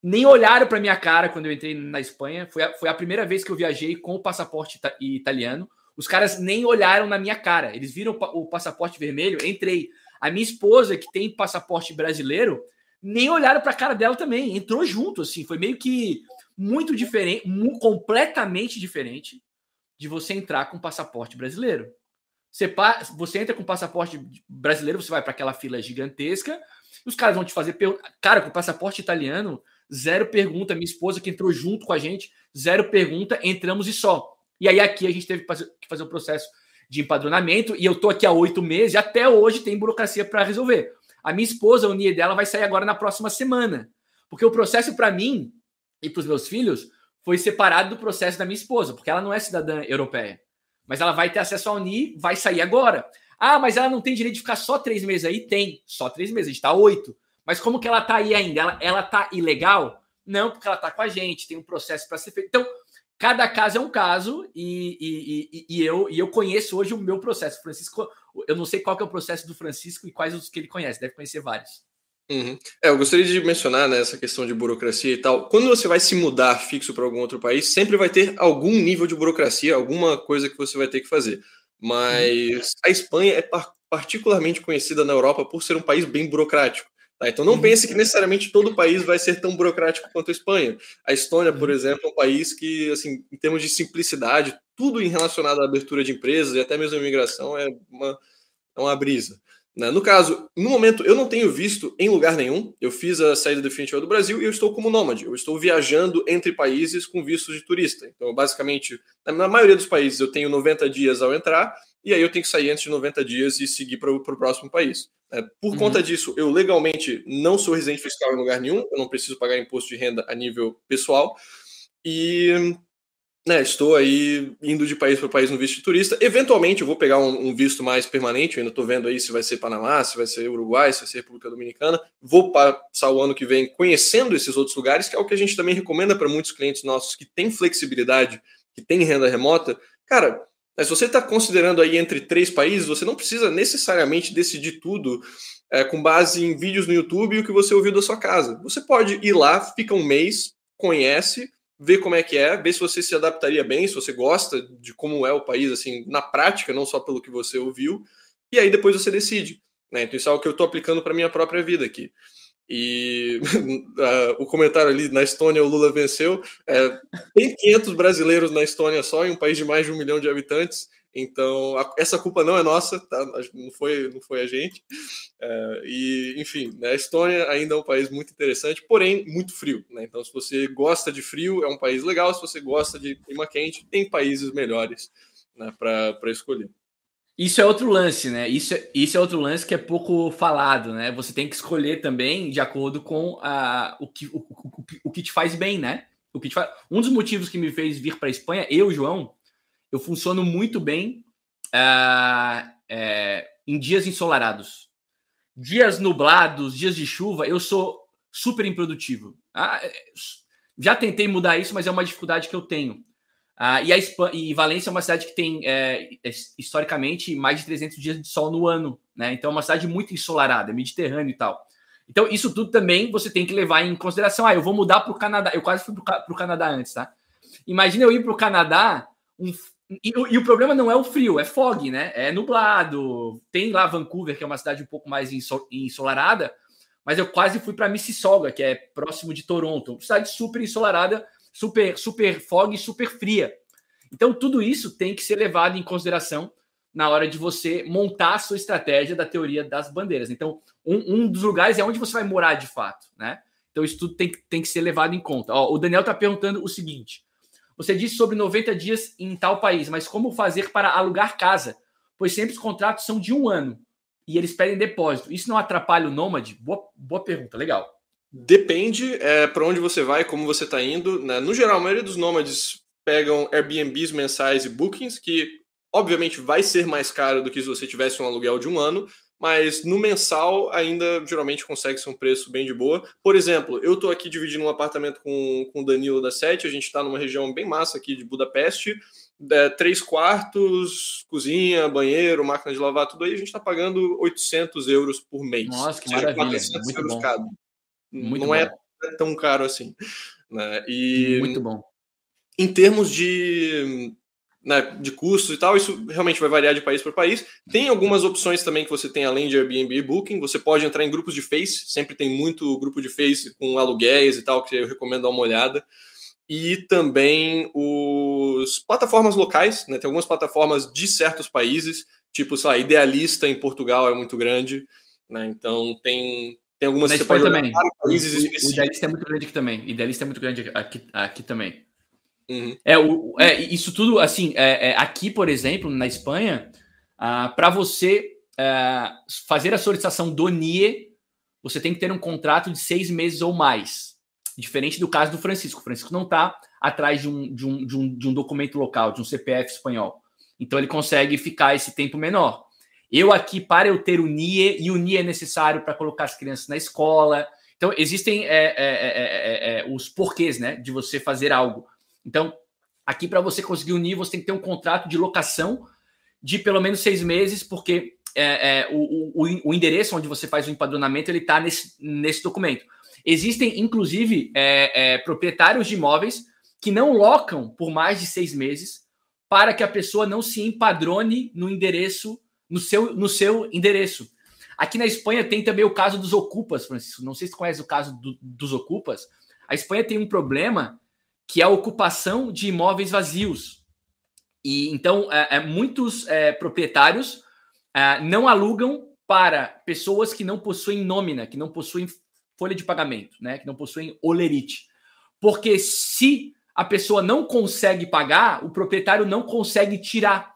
Nem olharam para minha cara quando eu entrei na Espanha. Foi a, foi a primeira vez que eu viajei com o passaporte italiano. Os caras nem olharam na minha cara. Eles viram o passaporte vermelho, entrei. A minha esposa, que tem passaporte brasileiro, nem olharam para a cara dela também. Entrou junto, assim. Foi meio que muito diferente, completamente diferente de você entrar com passaporte brasileiro. Você, você entra com passaporte brasileiro, você vai para aquela fila gigantesca, os caras vão te fazer pergunta. Cara, com passaporte italiano, zero pergunta. Minha esposa que entrou junto com a gente, zero pergunta, entramos e só. E aí aqui a gente teve que fazer um processo de empadronamento e eu tô aqui há oito meses e até hoje tem burocracia para resolver. A minha esposa, o NIE dela, vai sair agora na próxima semana. Porque o processo para mim e para os meus filhos foi separado do processo da minha esposa, porque ela não é cidadã europeia. Mas ela vai ter acesso ao NI, vai sair agora. Ah, mas ela não tem direito de ficar só três meses aí? Tem, só três meses, a gente está oito. Mas como que ela está aí ainda? Ela, ela tá ilegal? Não, porque ela está com a gente, tem um processo para ser feito. Então, cada caso é um caso e, e, e, e, eu, e eu conheço hoje o meu processo. Francisco, eu não sei qual é o processo do Francisco e quais os que ele conhece, deve conhecer vários. Uhum. É, eu gostaria de mencionar né, essa questão de burocracia e tal. Quando você vai se mudar fixo para algum outro país, sempre vai ter algum nível de burocracia, alguma coisa que você vai ter que fazer. Mas uhum. a Espanha é particularmente conhecida na Europa por ser um país bem burocrático. Tá? Então não uhum. pense que necessariamente todo o país vai ser tão burocrático quanto a Espanha. A Estônia, por uhum. exemplo, é um país que, assim, em termos de simplicidade, tudo em relacionado à abertura de empresas e até mesmo a imigração é uma, é uma brisa. Né? No caso, no momento, eu não tenho visto em lugar nenhum. Eu fiz a saída definitiva do Brasil e eu estou como nômade. Eu estou viajando entre países com visto de turista. Então, basicamente, na maioria dos países eu tenho 90 dias ao entrar e aí eu tenho que sair antes de 90 dias e seguir para o próximo país. É, por uhum. conta disso, eu legalmente não sou residente fiscal em lugar nenhum. Eu não preciso pagar imposto de renda a nível pessoal. E né, estou aí indo de país para país no visto de turista. Eventualmente eu vou pegar um, um visto mais permanente, eu ainda estou vendo aí se vai ser Panamá, se vai ser Uruguai, se vai ser República Dominicana. Vou passar o ano que vem conhecendo esses outros lugares, que é o que a gente também recomenda para muitos clientes nossos que têm flexibilidade, que têm renda remota. Cara, se você está considerando aí entre três países, você não precisa necessariamente decidir tudo é, com base em vídeos no YouTube e o que você ouviu da sua casa. Você pode ir lá, fica um mês, conhece, ver como é que é, ver se você se adaptaria bem, se você gosta de como é o país, assim, na prática, não só pelo que você ouviu, e aí depois você decide. Né? Então isso é algo que eu estou aplicando para minha própria vida aqui. E uh, o comentário ali, na Estônia o Lula venceu, é, tem 500 brasileiros na Estônia só, em um país de mais de um milhão de habitantes, então, a, essa culpa não é nossa, tá? não, foi, não foi a gente. É, e, enfim, né, a Estônia ainda é um país muito interessante, porém muito frio. Né? Então, se você gosta de frio, é um país legal. Se você gosta de clima quente, tem países melhores né, para escolher. Isso é outro lance, né? Isso, é, isso é outro lance que é pouco falado, né? Você tem que escolher também de acordo com a, o, que, o, o, o que te faz bem, né? O que te faz... Um dos motivos que me fez vir para a Espanha, eu, João, eu funciono muito bem uh, é, em dias ensolarados. Dias nublados, dias de chuva, eu sou super improdutivo. Ah, é, já tentei mudar isso, mas é uma dificuldade que eu tenho. Ah, e, a e Valência é uma cidade que tem, é, é historicamente, mais de 300 dias de sol no ano. Né? Então, é uma cidade muito ensolarada, mediterrânea e tal. Então, isso tudo também você tem que levar em consideração. Ah, eu vou mudar para o Canadá. Eu quase fui para o Canadá antes, tá? Imagina eu ir para o Canadá, um, e, e, o problema não é o frio, é fog, né? É nublado. Tem lá Vancouver, que é uma cidade um pouco mais ensolarada, mas eu quase fui para Mississauga, que é próximo de Toronto. Cidade super ensolarada, super, super fog, super fria. Então, tudo isso tem que ser levado em consideração na hora de você montar a sua estratégia da teoria das bandeiras. Então, um, um dos lugares é onde você vai morar de fato, né? Então, isso tudo tem, tem que ser levado em conta. Ó, o Daniel está perguntando o seguinte: você disse sobre 90 dias em tal país, mas como fazer para alugar casa? Pois sempre os contratos são de um ano e eles pedem depósito. Isso não atrapalha o nômade? Boa, boa pergunta, legal. Depende é, para onde você vai, como você está indo. Né? No geral, a maioria dos nômades pegam Airbnbs mensais e bookings, que obviamente vai ser mais caro do que se você tivesse um aluguel de um ano, mas no mensal ainda geralmente consegue ser um preço bem de boa. Por exemplo, eu estou aqui dividindo um apartamento com, com o Danilo da Sete, a gente está numa região bem massa aqui de Budapeste, é, três quartos, cozinha, banheiro, máquina de lavar, tudo aí, a gente está pagando 800 euros por mês. Nossa, que maravilha, muito bom. Cada. Muito Não é bom. é tão caro assim. Né? E, muito bom. Em termos de né, de custos e tal, isso realmente vai variar de país para país. Tem algumas opções também que você tem além de Airbnb e Booking. Você pode entrar em grupos de Face, sempre tem muito grupo de Face com aluguéis e tal, que eu recomendo dar uma olhada. E também os plataformas locais, né? Tem algumas plataformas de certos países, tipo, sei lá, Idealista em Portugal é muito grande, né? Então tem, tem algumas Na Espanha também. Países o, o Idealista é muito grande aqui também. Idealista é muito grande aqui, aqui também. Uhum. É, o, é, isso tudo, assim, é, é, aqui, por exemplo, na Espanha, ah, para você é, fazer a solicitação do NIE, você tem que ter um contrato de seis meses ou mais. Diferente do caso do Francisco. O Francisco não está atrás de um, de, um, de, um, de um documento local, de um CPF espanhol. Então ele consegue ficar esse tempo menor. Eu aqui, para eu ter o NIE, e o NIE é necessário para colocar as crianças na escola. Então, existem é, é, é, os porquês né, de você fazer algo. Então, aqui para você conseguir unir, você tem que ter um contrato de locação de pelo menos seis meses, porque é, é, o, o, o, endereço onde você faz o empadronamento ele está nesse, nesse documento. Existem, inclusive, é, é, proprietários de imóveis que não locam por mais de seis meses para que a pessoa não se empadrone no endereço, no seu, no seu endereço. Aqui na Espanha tem também o caso dos ocupas, Francisco. Não sei se conhece o caso do, dos ocupas. A Espanha tem um problema que é a ocupação de imóveis vazios. E então, é, é muitos é, proprietários é, não alugam para pessoas que não possuem nómina, que não possuem folha de pagamento, né? Que não possuem olerite. Porque se a pessoa não consegue pagar, o proprietário não consegue tirar.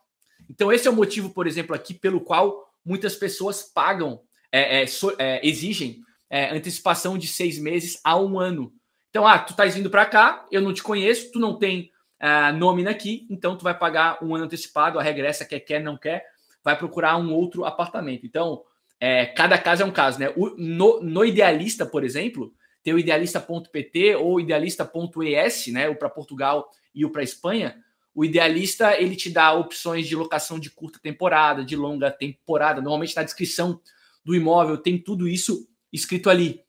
Então, esse é o motivo, por exemplo, aqui pelo qual muitas pessoas pagam, é, é, so, é, exigem é, antecipação de seis meses a um ano. Então, ah, tu estás vindo para cá, eu não te conheço, tu não tem uh, nómina aqui, então tu vai pagar um ano antecipado, a regressa quer, quer, não quer, vai procurar um outro apartamento. Então, é, cada caso é um caso, né? O, no, no Idealista, por exemplo, tem o idealista.pt ou idealista.es, né? O para Portugal e o para Espanha. O Idealista ele te dá opções de locação de curta temporada, de longa temporada. Normalmente na descrição do imóvel tem tudo isso escrito ali.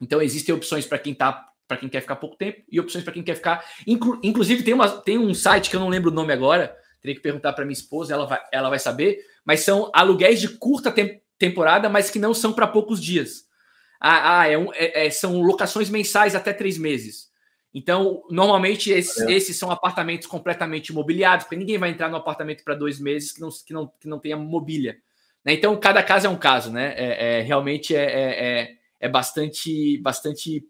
Então existem opções para quem tá para quem quer ficar pouco tempo e opções para quem quer ficar. Inclu, inclusive, tem, uma, tem um site que eu não lembro o nome agora, teria que perguntar para minha esposa, ela vai, ela vai saber, mas são aluguéis de curta tem, temporada, mas que não são para poucos dias. Ah, ah é um, é, é, são locações mensais até três meses. Então, normalmente, esses, é. esses, são apartamentos completamente imobiliados, porque ninguém vai entrar no apartamento para dois meses que não, que não, que não tenha mobília. Né? Então, cada caso é um caso, né? É, é realmente é, é, é, bastante, bastante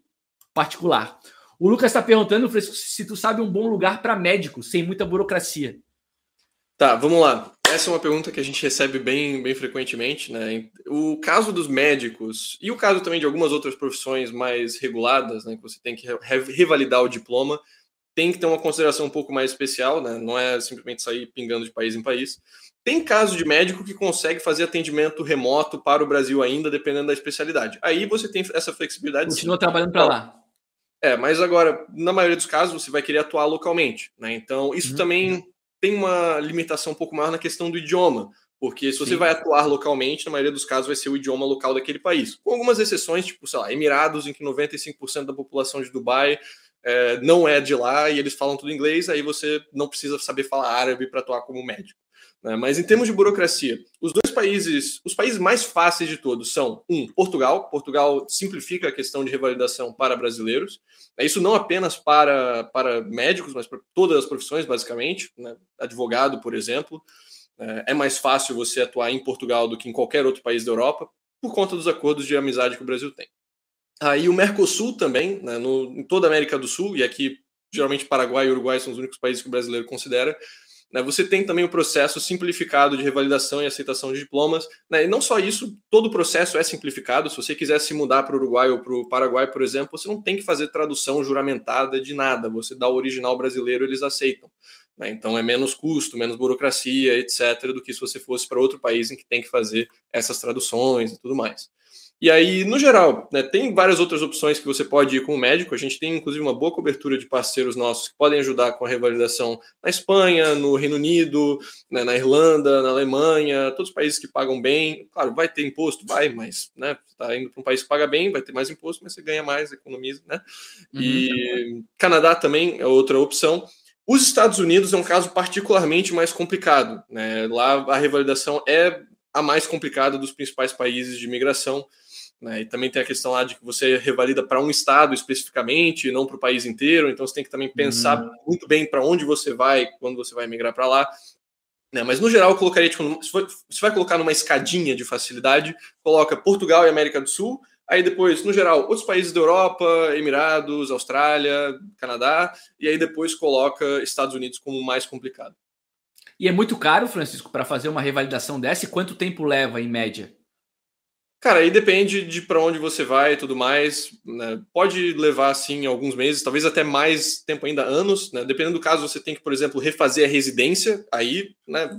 particular. O Lucas está perguntando, se tu sabe um bom lugar para médico, sem muita burocracia. Tá, vamos lá. Essa é uma pergunta que a gente recebe bem, bem frequentemente, né? O caso dos médicos e o caso também de algumas outras profissões mais reguladas, né? Que você tem que revalidar o diploma, tem que ter uma consideração um pouco mais especial, né? Não é simplesmente sair pingando de país em país. Tem caso de médico que consegue fazer atendimento remoto para o Brasil ainda, dependendo da especialidade. Aí você tem essa flexibilidade. Continua sim. trabalhando para lá. É, mas agora, na maioria dos casos, você vai querer atuar localmente, né? Então, isso uhum. também tem uma limitação um pouco maior na questão do idioma, porque se você Sim. vai atuar localmente, na maioria dos casos vai ser o idioma local daquele país. Com algumas exceções, tipo, sei lá, Emirados, em que 95% da população de Dubai é, não é de lá e eles falam tudo inglês, aí você não precisa saber falar árabe para atuar como médico. Né? Mas em termos de burocracia, os dois países, os países mais fáceis de todos são, um, Portugal. Portugal simplifica a questão de revalidação para brasileiros. É isso não apenas para, para médicos, mas para todas as profissões, basicamente. Né? Advogado, por exemplo. É, é mais fácil você atuar em Portugal do que em qualquer outro país da Europa, por conta dos acordos de amizade que o Brasil tem. Aí o Mercosul também, né, no, em toda a América do Sul, e aqui geralmente Paraguai e Uruguai são os únicos países que o brasileiro considera, né, você tem também o processo simplificado de revalidação e aceitação de diplomas. Né, e não só isso, todo o processo é simplificado. Se você quiser se mudar para o Uruguai ou para o Paraguai, por exemplo, você não tem que fazer tradução juramentada de nada. Você dá o original brasileiro, eles aceitam. Né, então é menos custo, menos burocracia, etc., do que se você fosse para outro país em que tem que fazer essas traduções e tudo mais. E aí, no geral, né, tem várias outras opções que você pode ir com o médico. A gente tem, inclusive, uma boa cobertura de parceiros nossos que podem ajudar com a revalidação na Espanha, no Reino Unido, né, na Irlanda, na Alemanha, todos os países que pagam bem. Claro, vai ter imposto, vai, mas né, está indo para um país que paga bem, vai ter mais imposto, mas você ganha mais, economiza, né? Uhum. E Canadá também é outra opção. Os Estados Unidos é um caso particularmente mais complicado. Né? Lá a revalidação é a mais complicada dos principais países de imigração. Né? E também tem a questão lá de que você revalida para um estado especificamente, não para o país inteiro. Então você tem que também pensar uhum. muito bem para onde você vai quando você vai migrar para lá. Né? Mas no geral, eu colocaria, tipo, se você vai colocar numa escadinha de facilidade, coloca Portugal e América do Sul. Aí depois, no geral, outros países da Europa, Emirados, Austrália, Canadá, e aí depois coloca Estados Unidos como mais complicado. E é muito caro, Francisco, para fazer uma revalidação dessa? E quanto tempo leva, em média? Cara, aí depende de para onde você vai e tudo mais. Né? Pode levar, assim, alguns meses, talvez até mais tempo ainda, anos. Né? Dependendo do caso, você tem que, por exemplo, refazer a residência. Aí, né,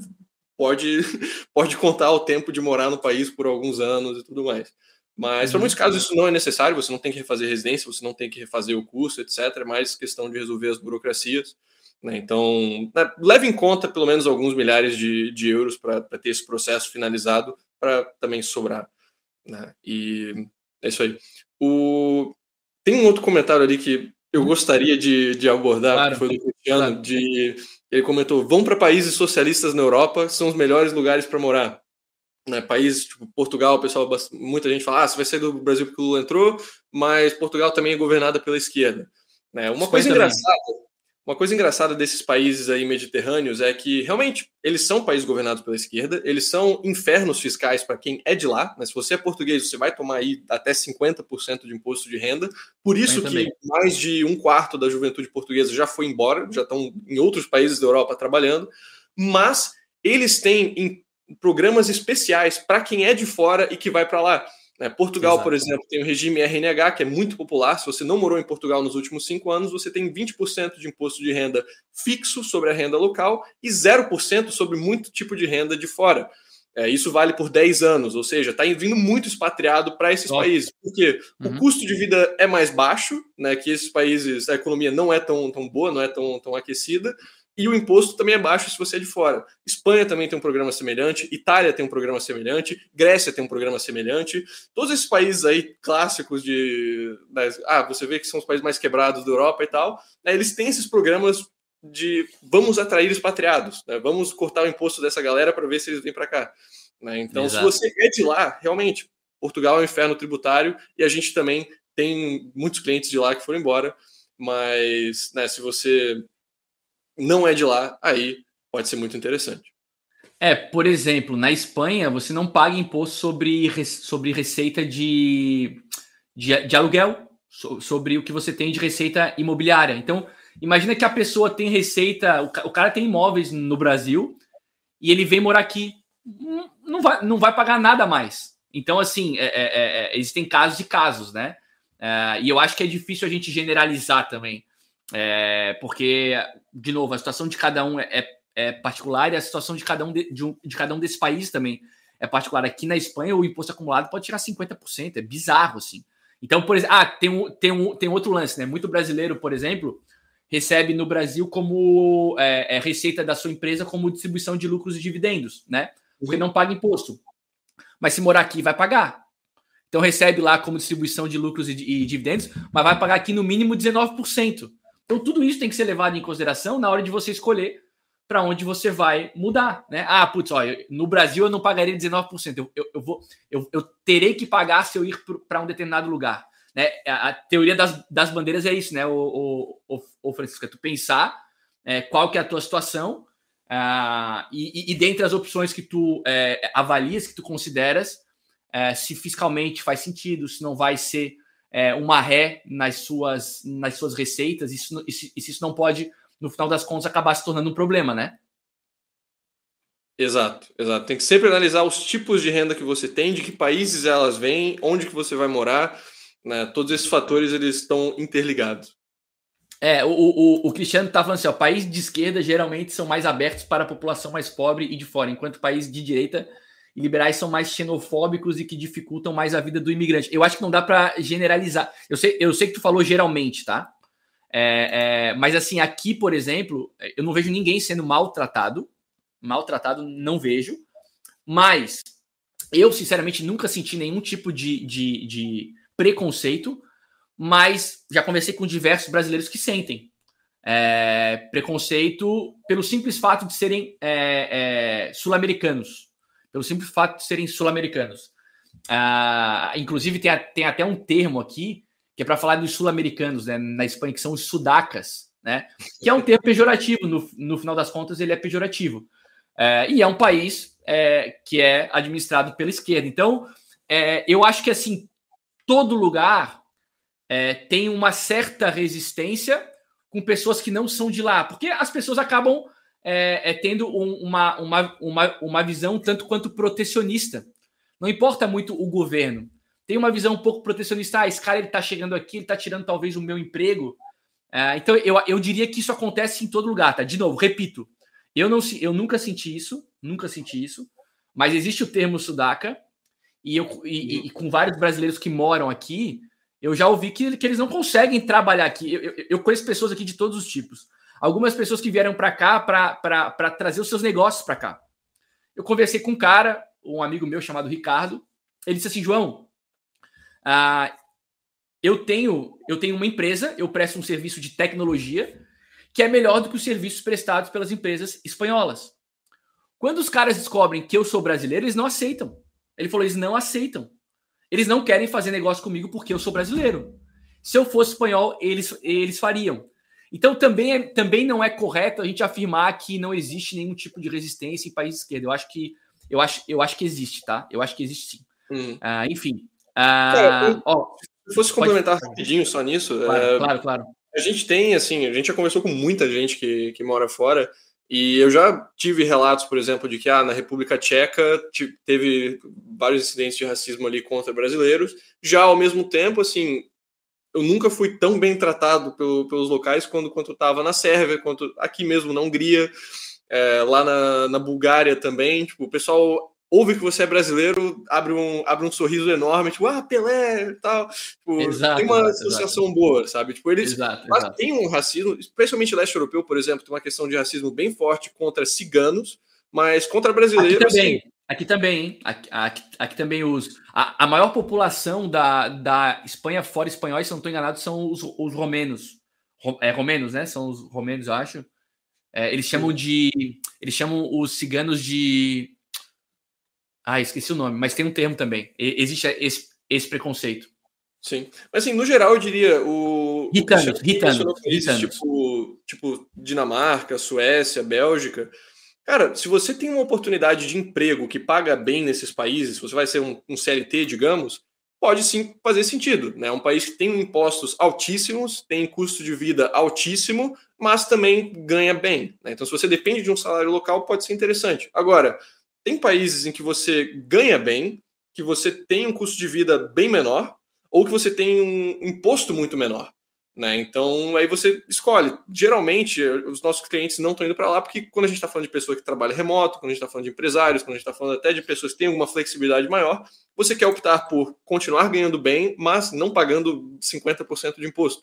pode, pode contar o tempo de morar no país por alguns anos e tudo mais. Mas, para uhum. muitos casos, isso não é necessário. Você não tem que refazer residência, você não tem que refazer o curso, etc. É mais questão de resolver as burocracias. Né? Então, né, leve em conta pelo menos alguns milhares de, de euros para ter esse processo finalizado para também sobrar. Né? E é isso aí. O... Tem um outro comentário ali que eu gostaria de, de abordar, claro. que foi do Cristiano, claro. de ele comentou: vão para países socialistas na Europa, são os melhores lugares para morar. Né, países tipo Portugal, pessoal, muita gente fala: ah, você vai sair do Brasil porque o Lula entrou, mas Portugal também é governada pela esquerda. Né? Uma coisa engraçada uma coisa engraçada desses países aí mediterrâneos é que realmente eles são países governados pela esquerda, eles são infernos fiscais para quem é de lá, mas se você é português, você vai tomar aí até 50% de imposto de renda. Por isso que mais de um quarto da juventude portuguesa já foi embora, já estão em outros países da Europa trabalhando, mas eles têm programas especiais para quem é de fora e que vai para lá. Né? Portugal, Exato. por exemplo, tem o regime RNH, que é muito popular. Se você não morou em Portugal nos últimos cinco anos, você tem 20% de imposto de renda fixo sobre a renda local e 0% sobre muito tipo de renda de fora. É, isso vale por 10 anos, ou seja, está vindo muito expatriado para esses Top. países, porque uhum. o custo de vida é mais baixo, né, que esses países, a economia não é tão, tão boa, não é tão, tão aquecida, e o imposto também é baixo se você é de fora. Espanha também tem um programa semelhante, Itália tem um programa semelhante, Grécia tem um programa semelhante. Todos esses países aí clássicos de. Né, ah, você vê que são os países mais quebrados da Europa e tal, né, eles têm esses programas de vamos atrair expatriados, né, vamos cortar o imposto dessa galera para ver se eles vêm para cá. Né? Então, Exato. se você é de lá, realmente, Portugal é um inferno tributário e a gente também tem muitos clientes de lá que foram embora, mas né, se você não é de lá, aí pode ser muito interessante. É, por exemplo, na Espanha você não paga imposto sobre, sobre receita de, de, de aluguel, sobre o que você tem de receita imobiliária. Então, imagina que a pessoa tem receita, o cara tem imóveis no Brasil e ele vem morar aqui, não vai, não vai pagar nada mais. Então, assim, é, é, é, é existem casos e casos, né? É, e eu acho que é difícil a gente generalizar também. É, porque, de novo, a situação de cada um é, é, é particular e a situação de cada um, de, de, um, de cada um desses países também é particular. Aqui na Espanha, o imposto acumulado pode tirar 50%, é bizarro, assim. Então, por exemplo, ah, tem um, tem, um, tem outro lance, né? Muito brasileiro, por exemplo, recebe no Brasil como é, é, receita da sua empresa como distribuição de lucros e dividendos, né? Porque uhum. não paga imposto. Mas se morar aqui, vai pagar. Então recebe lá como distribuição de lucros e, e dividendos, mas vai pagar aqui no mínimo 19%. Então, tudo isso tem que ser levado em consideração na hora de você escolher para onde você vai mudar, né? Ah, putz, olha, no Brasil eu não pagaria 19%, eu, eu, eu vou, eu, eu, terei que pagar se eu ir para um determinado lugar, né? A, a teoria das, das, bandeiras é isso, né? O, o, o, Francisco, é tu pensar é, qual que é a tua situação ah, e, e, e, dentre as opções que tu é, avalias, que tu consideras, é, se fiscalmente faz sentido, se não vai ser é, uma ré nas suas, nas suas receitas, isso, se isso não pode, no final das contas, acabar se tornando um problema, né? Exato, exato. Tem que sempre analisar os tipos de renda que você tem, de que países elas vêm, onde que você vai morar, né? Todos esses fatores eles estão interligados. É, o, o, o Cristiano tá falando assim, ó, países de esquerda geralmente são mais abertos para a população mais pobre e de fora, enquanto países de direita liberais são mais xenofóbicos e que dificultam mais a vida do imigrante. Eu acho que não dá para generalizar. Eu sei, eu sei que tu falou geralmente, tá? É, é, mas assim, aqui, por exemplo, eu não vejo ninguém sendo maltratado. Maltratado, não vejo. Mas eu, sinceramente, nunca senti nenhum tipo de, de, de preconceito. Mas já conversei com diversos brasileiros que sentem. É, preconceito pelo simples fato de serem é, é, sul-americanos pelo simples fato de serem sul-americanos. Ah, inclusive, tem, a, tem até um termo aqui que é para falar dos sul-americanos, né, na Espanha, que são os sudacas, né, que é um termo pejorativo, no, no final das contas, ele é pejorativo. É, e é um país é, que é administrado pela esquerda. Então, é, eu acho que assim, todo lugar é, tem uma certa resistência com pessoas que não são de lá, porque as pessoas acabam é, é tendo um, uma, uma, uma, uma visão tanto quanto protecionista. Não importa muito o governo. Tem uma visão um pouco protecionista. Ah, esse cara ele está chegando aqui, ele está tirando talvez o meu emprego. É, então eu, eu diria que isso acontece em todo lugar, tá? De novo, repito, eu, não, eu nunca senti isso, nunca senti isso, mas existe o termo sudaca, e, eu, e, e com vários brasileiros que moram aqui, eu já ouvi que, que eles não conseguem trabalhar aqui. Eu, eu, eu conheço pessoas aqui de todos os tipos algumas pessoas que vieram para cá para trazer os seus negócios para cá. Eu conversei com um cara, um amigo meu chamado Ricardo. Ele disse assim: João, ah, eu tenho eu tenho uma empresa, eu presto um serviço de tecnologia que é melhor do que os serviços prestados pelas empresas espanholas. Quando os caras descobrem que eu sou brasileiro, eles não aceitam. Ele falou: eles não aceitam. Eles não querem fazer negócio comigo porque eu sou brasileiro. Se eu fosse espanhol, eles, eles fariam. Então também, é, também não é correto a gente afirmar que não existe nenhum tipo de resistência em país esquerdo. Eu acho que eu acho, eu acho que existe, tá? Eu acho que existe sim. Hum. Ah, enfim. Ah, Cara, ó, se fosse complementar pode... rapidinho só nisso. Claro, é, claro, claro. A gente tem, assim, a gente já conversou com muita gente que, que mora fora. E eu já tive relatos, por exemplo, de que ah, na República Tcheca teve vários incidentes de racismo ali contra brasileiros. Já ao mesmo tempo, assim, eu nunca fui tão bem tratado pelo, pelos locais quando quanto estava na Sérvia, quanto aqui mesmo na Hungria, é, lá na, na Bulgária também. Tipo, o pessoal ouve que você é brasileiro, abre um, abre um sorriso enorme, tipo, ah, Pelé e tal. Tipo, exato, tem uma associação exato. boa, sabe? Tipo, eles exato, mas tem um racismo, especialmente leste europeu, por exemplo, tem uma questão de racismo bem forte contra ciganos, mas contra brasileiros. Aqui também, assim, aqui também, hein? Aqui, aqui, aqui também os. A, a, maior população da, da Espanha fora espanhóis, se não estou enganado, são os, os romenos. É, romenos, né? São os romenos, eu acho. É, eles chamam de. Eles chamam os ciganos de ah, esqueci o nome, mas tem um termo também. Existe esse, esse preconceito. Sim. Mas assim, no geral, eu diria o. Ritanos, ritanos, Tipo, tipo Dinamarca, Suécia, Bélgica. Cara, se você tem uma oportunidade de emprego que paga bem nesses países, se você vai ser um, um CLT, digamos, pode sim fazer sentido. Né? É um país que tem impostos altíssimos, tem custo de vida altíssimo, mas também ganha bem. Né? Então, se você depende de um salário local, pode ser interessante. Agora, tem países em que você ganha bem, que você tem um custo de vida bem menor, ou que você tem um imposto muito menor. Né? Então, aí você escolhe. Geralmente, os nossos clientes não estão indo para lá, porque quando a gente está falando de pessoa que trabalha remoto, quando a gente está falando de empresários, quando a gente está falando até de pessoas que têm alguma flexibilidade maior, você quer optar por continuar ganhando bem, mas não pagando 50% de imposto.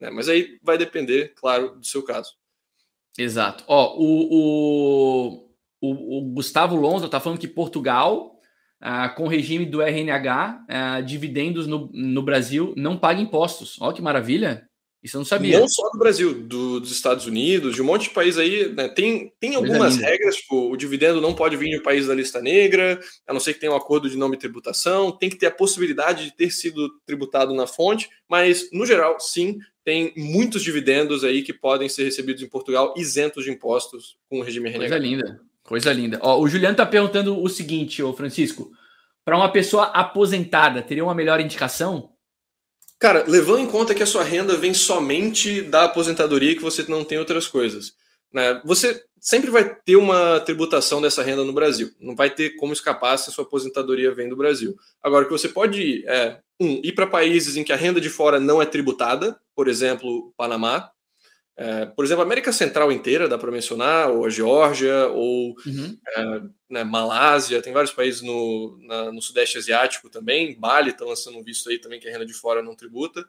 Né? Mas aí vai depender, claro, do seu caso. Exato. Ó, o, o o, o Gustavo Lonza está falando que Portugal, ah, com regime do RNH, ah, dividendos no, no Brasil não paga impostos. Olha que maravilha! Isso eu não sabia. Não só do Brasil, do, dos Estados Unidos, de um monte de país aí. Né? Tem, tem algumas regras, tipo, o dividendo não pode vir de um país da lista negra, a não ser que tenha um acordo de nome tributação, tem que ter a possibilidade de ter sido tributado na fonte, mas, no geral, sim, tem muitos dividendos aí que podem ser recebidos em Portugal isentos de impostos com o regime RNH. Coisa linda. Coisa linda. Ó, o Juliano está perguntando o seguinte, ô Francisco. Para uma pessoa aposentada, teria uma melhor indicação? Cara, levando em conta que a sua renda vem somente da aposentadoria que você não tem outras coisas. Né? Você sempre vai ter uma tributação dessa renda no Brasil. Não vai ter como escapar se a sua aposentadoria vem do Brasil. Agora, o que você pode é, um, ir para países em que a renda de fora não é tributada, por exemplo, Panamá, é, por exemplo, a América Central inteira, dá para mencionar, ou a Geórgia, ou uhum. é, né, Malásia, tem vários países no, na, no Sudeste Asiático também, Bali está lançando um visto aí também que a renda de fora não tributa.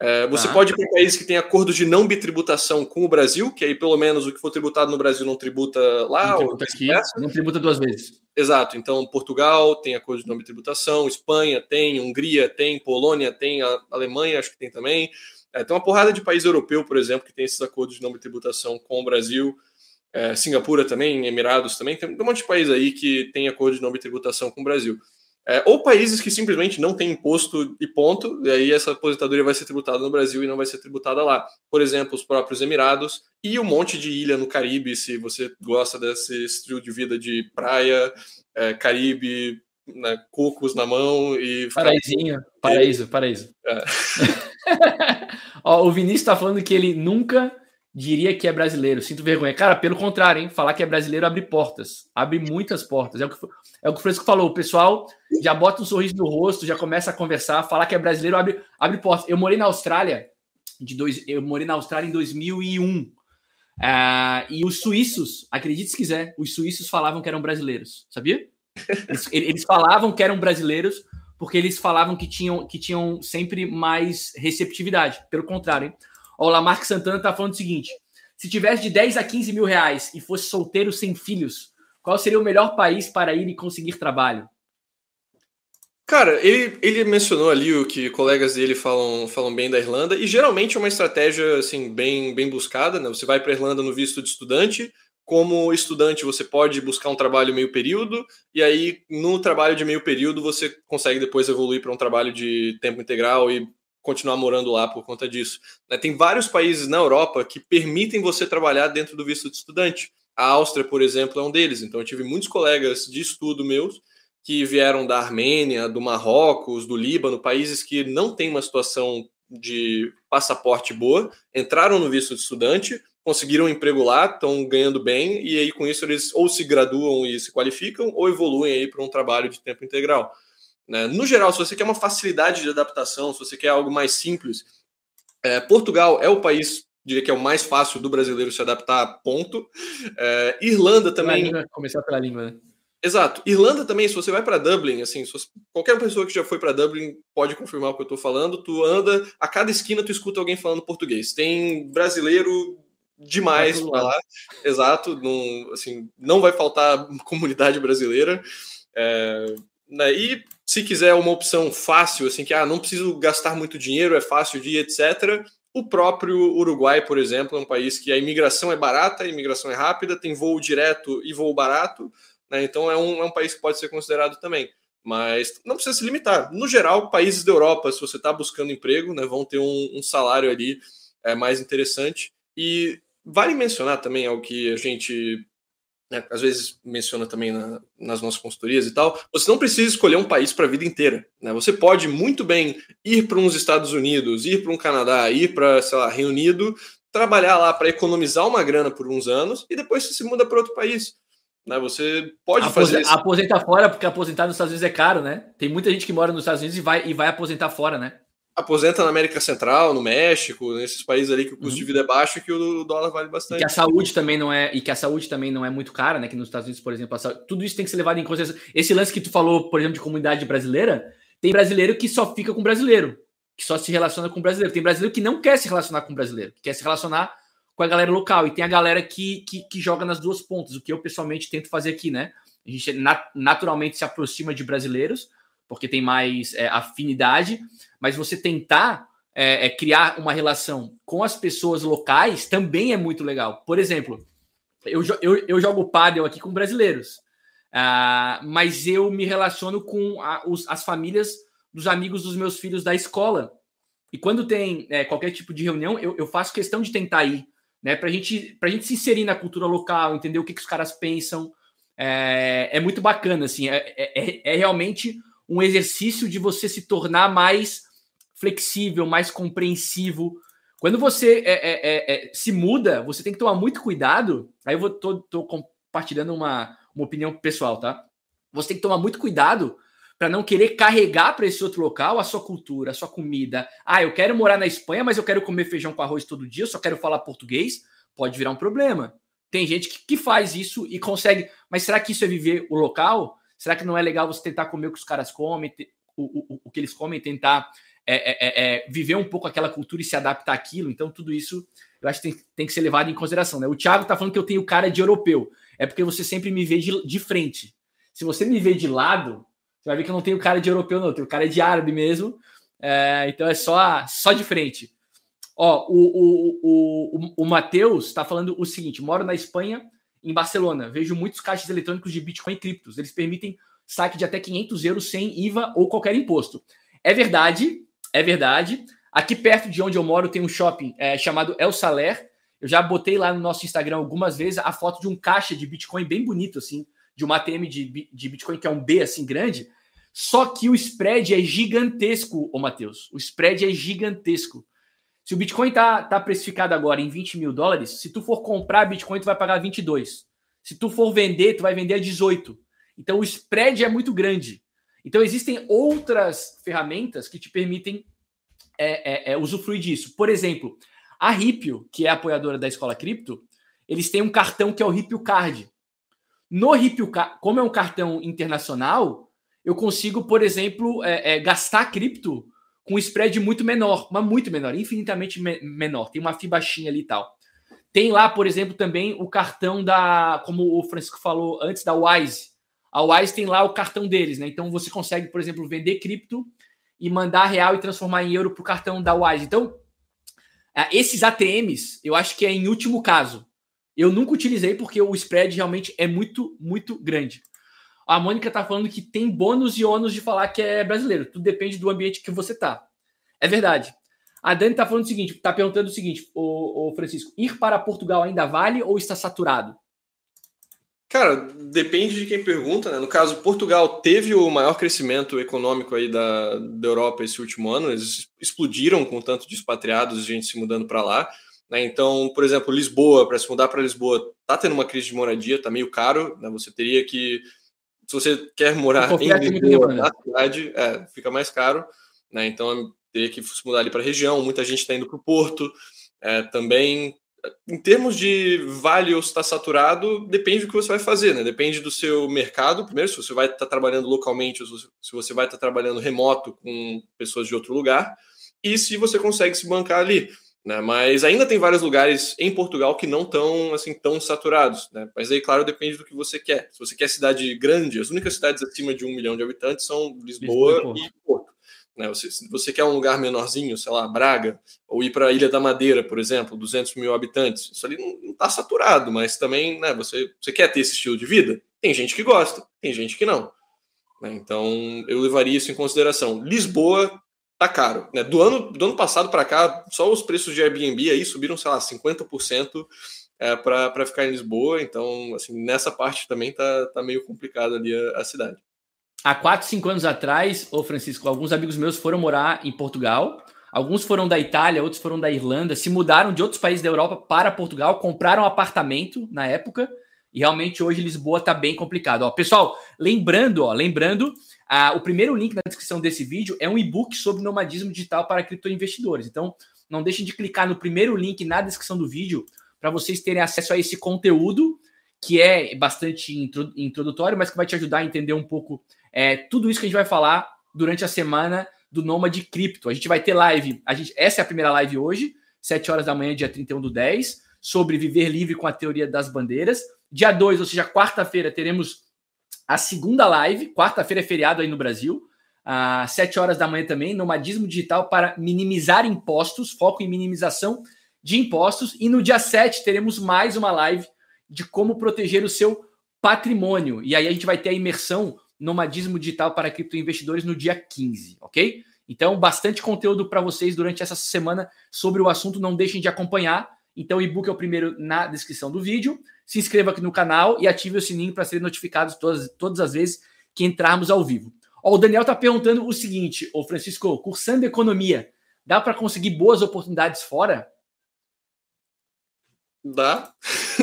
É, você ah. pode ir para países que têm acordos de não bitributação com o Brasil, que aí pelo menos o que for tributado no Brasil não tributa lá. Não tributa aqui, não tributa duas vezes. Exato, então Portugal tem acordo de não bitributação, Espanha tem, Hungria tem, Polônia tem, a Alemanha acho que tem também. É, tem uma porrada de país europeu, por exemplo, que tem esses acordos de não tributação com o Brasil. É, Singapura também, Emirados também, tem um monte de país aí que tem acordo de não tributação com o Brasil. É, ou países que simplesmente não têm imposto e ponto, e aí essa aposentadoria vai ser tributada no Brasil e não vai ser tributada lá. Por exemplo, os próprios Emirados e um monte de ilha no Caribe, se você gosta desse estilo de vida de praia, é, Caribe, né, cocos na mão e. Paraízinho, paraíso, paraíso. É. Ó, o Vinícius está falando que ele nunca diria que é brasileiro. Sinto vergonha. Cara, pelo contrário, hein? Falar que é brasileiro abre portas. Abre muitas portas. É o que, é o, que o Francisco falou. O pessoal já bota um sorriso no rosto, já começa a conversar. Falar que é brasileiro abre, abre portas. Eu morei na Austrália. De dois, eu morei na Austrália em 2001. Uh, é, e os suíços, acredite se quiser, os suíços falavam que eram brasileiros. Sabia? Eles, eles falavam que eram brasileiros porque eles falavam que tinham, que tinham sempre mais receptividade. Pelo contrário, hein? Ó, o Lamarck Santana tá falando o seguinte: se tivesse de 10 a 15 mil reais e fosse solteiro sem filhos, qual seria o melhor país para ir e conseguir trabalho? Cara, ele, ele mencionou ali o que colegas dele falam, falam bem da Irlanda, e geralmente é uma estratégia assim, bem, bem buscada. Né? Você vai para a Irlanda no visto de estudante, como estudante você pode buscar um trabalho meio período, e aí no trabalho de meio período você consegue depois evoluir para um trabalho de tempo integral e continuar morando lá por conta disso. Né? Tem vários países na Europa que permitem você trabalhar dentro do visto de estudante. A Áustria, por exemplo, é um deles. Então eu tive muitos colegas de estudo meus que vieram da Armênia, do Marrocos, do Líbano, países que não têm uma situação de passaporte boa, entraram no visto de estudante, conseguiram um emprego lá, estão ganhando bem, e aí com isso eles ou se graduam e se qualificam, ou evoluem aí para um trabalho de tempo integral. Né? No geral, se você quer uma facilidade de adaptação, se você quer algo mais simples, é, Portugal é o país, diria que é o mais fácil do brasileiro se adaptar, ponto. É, Irlanda também. Língua, começar pela língua, né? Exato. Irlanda também, se você vai para Dublin, assim, você, qualquer pessoa que já foi para Dublin pode confirmar o que eu estou falando. Tu anda, a cada esquina tu escuta alguém falando português. Tem brasileiro demais para lá. Exato. Não, assim, não vai faltar comunidade brasileira. É, né, e se quiser uma opção fácil, assim, que ah, não preciso gastar muito dinheiro, é fácil de ir, etc. O próprio Uruguai, por exemplo, é um país que a imigração é barata, a imigração é rápida, tem voo direto e voo barato. Né? Então é um, é um país que pode ser considerado também. Mas não precisa se limitar. No geral, países da Europa, se você está buscando emprego, né, vão ter um, um salário ali é, mais interessante. E vale mencionar também algo que a gente né, às vezes menciona também na, nas nossas consultorias e tal, você não precisa escolher um país para a vida inteira. Né? Você pode muito bem ir para uns Estados Unidos, ir para um Canadá, ir para, sei lá, Reino Unido, trabalhar lá para economizar uma grana por uns anos e depois você se muda para outro país. Né? Você pode Apos fazer. Aposentar fora, porque aposentar nos Estados Unidos é caro, né? Tem muita gente que mora nos Estados Unidos e vai, e vai aposentar fora, né? Aposenta na América Central, no México, nesses países ali que o custo uhum. de vida é baixo e que o dólar vale bastante. E que a saúde também não é, e que a saúde também não é muito cara, né? Que nos Estados Unidos, por exemplo, saúde, tudo isso tem que ser levado em consideração. Esse lance que tu falou, por exemplo, de comunidade brasileira, tem brasileiro que só fica com brasileiro, que só se relaciona com brasileiro. Tem brasileiro que não quer se relacionar com brasileiro, que quer se relacionar com a galera local. E tem a galera que, que, que joga nas duas pontas, o que eu pessoalmente tento fazer aqui, né? A gente nat naturalmente se aproxima de brasileiros, porque tem mais é, afinidade, mas você tentar é, é, criar uma relação com as pessoas locais também é muito legal. Por exemplo, eu, eu, eu jogo pádel aqui com brasileiros, uh, mas eu me relaciono com a, os, as famílias dos amigos dos meus filhos da escola. E quando tem é, qualquer tipo de reunião, eu, eu faço questão de tentar ir né? Para gente, a gente se inserir na cultura local, entender o que, que os caras pensam. É, é muito bacana, assim, é, é, é, realmente um exercício de você se tornar mais flexível, mais compreensivo. Quando você é, é, é, se muda, você tem que tomar muito cuidado. Aí eu vou tô, tô compartilhando uma, uma opinião pessoal, tá? Você tem que tomar muito cuidado para não querer carregar para esse outro local a sua cultura, a sua comida. Ah, eu quero morar na Espanha, mas eu quero comer feijão com arroz todo dia, eu só quero falar português. Pode virar um problema. Tem gente que, que faz isso e consegue. Mas será que isso é viver o local? Será que não é legal você tentar comer o que os caras comem, o, o, o que eles comem, tentar é, é, é, é, viver um pouco aquela cultura e se adaptar àquilo? Então, tudo isso eu acho que tem, tem que ser levado em consideração. Né? O Thiago tá falando que eu tenho cara de europeu. É porque você sempre me vê de, de frente. Se você me vê de lado, você vai ver que eu não tenho cara de europeu, não, eu tenho cara de árabe mesmo. É, então é só, só de frente. Ó, o, o, o, o, Matheus está falando o seguinte: moro na Espanha, em Barcelona. Vejo muitos caixas eletrônicos de Bitcoin e criptos. Eles permitem saque de até 500 euros sem IVA ou qualquer imposto. É verdade, é verdade. Aqui perto de onde eu moro tem um shopping é, chamado El Saler. Eu já botei lá no nosso Instagram algumas vezes a foto de um caixa de Bitcoin bem bonito, assim, de uma ATM de, de Bitcoin que é um B assim grande. Só que o spread é gigantesco, ô Matheus. O spread é gigantesco. Se o Bitcoin tá, tá precificado agora em 20 mil dólares, se tu for comprar Bitcoin, tu vai pagar 22. Se tu for vender, tu vai vender a 18. Então o spread é muito grande. Então existem outras ferramentas que te permitem é, é, é, usufruir disso. Por exemplo, a Ripio, que é apoiadora da Escola Cripto, eles têm um cartão que é o Ripio Card. No Ripio Card, como é um cartão internacional, eu consigo, por exemplo, é, é, gastar cripto com um spread muito menor, mas muito menor, infinitamente me menor. Tem uma FIBA baixinha ali e tal. Tem lá, por exemplo, também o cartão da, como o Francisco falou antes, da Wise. A Wise tem lá o cartão deles, né? Então você consegue, por exemplo, vender cripto e mandar real e transformar em euro para o cartão da Wise. Então, é, esses ATMs, eu acho que é em último caso. Eu nunca utilizei porque o spread realmente é muito, muito grande. A Mônica está falando que tem bônus e ônus de falar que é brasileiro. Tudo depende do ambiente que você tá. É verdade. A Dani está falando o seguinte, está perguntando o seguinte, o Francisco, ir para Portugal ainda vale ou está saturado? Cara, depende de quem pergunta, né? No caso, Portugal teve o maior crescimento econômico aí da, da Europa esse último ano, eles explodiram com tanto de expatriados, gente se mudando para lá. Né? Então, por exemplo, Lisboa, para se mudar para Lisboa, tá tendo uma crise de moradia, tá meio caro, né? Você teria que, se você quer morar em Lisboa, na cidade, é, fica mais caro, né? Então, teria que se mudar ali para a região, muita gente está indo para o Porto, é, também em termos de vale ou está saturado, depende do que você vai fazer, né? Depende do seu mercado. Primeiro, se você vai estar trabalhando localmente, ou se você vai estar trabalhando remoto com pessoas de outro lugar, e se você consegue se bancar ali. Né? Mas ainda tem vários lugares em Portugal que não estão assim tão saturados. Né? Mas aí, claro, depende do que você quer. Se você quer cidade grande, as únicas cidades acima de um milhão de habitantes são Lisboa, Lisboa e Porto. Né? Você, se você quer um lugar menorzinho, sei lá, Braga, ou ir para a Ilha da Madeira, por exemplo, 200 mil habitantes, isso ali não está saturado, mas também né, você, você quer ter esse estilo de vida? Tem gente que gosta, tem gente que não. Né? Então eu levaria isso em consideração. Lisboa tá caro. Né? Do, ano, do ano passado para cá, só os preços de Airbnb aí subiram, sei lá, 50% é, para ficar em Lisboa. Então, assim, nessa parte também tá, tá meio complicado ali a, a cidade há 4, 5 anos atrás, ô Francisco, alguns amigos meus foram morar em Portugal. Alguns foram da Itália, outros foram da Irlanda, se mudaram de outros países da Europa para Portugal, compraram apartamento na época, e realmente hoje Lisboa está bem complicado. Ó, pessoal, lembrando, ó, lembrando, ah, o primeiro link na descrição desse vídeo é um e-book sobre nomadismo digital para criptoinvestidores. Então, não deixem de clicar no primeiro link na descrição do vídeo para vocês terem acesso a esse conteúdo que é bastante introdutório, mas que vai te ajudar a entender um pouco é, tudo isso que a gente vai falar durante a semana do Nômade Cripto. A gente vai ter live, a gente, essa é a primeira live hoje, 7 horas da manhã, dia 31 do 10, sobre viver livre com a teoria das bandeiras. Dia 2, ou seja, quarta-feira, teremos a segunda live. Quarta-feira é feriado aí no Brasil. Às 7 horas da manhã também, nomadismo digital para minimizar impostos, foco em minimização de impostos. E no dia 7 teremos mais uma live de como proteger o seu patrimônio. E aí a gente vai ter a imersão Nomadismo Digital para Criptoinvestidores no dia 15, ok? Então, bastante conteúdo para vocês durante essa semana sobre o assunto. Não deixem de acompanhar. Então, o e-book é o primeiro na descrição do vídeo. Se inscreva aqui no canal e ative o sininho para serem notificados todas, todas as vezes que entrarmos ao vivo. Ó, o Daniel está perguntando o seguinte: Ô Francisco, cursando economia, dá para conseguir boas oportunidades fora? Dá.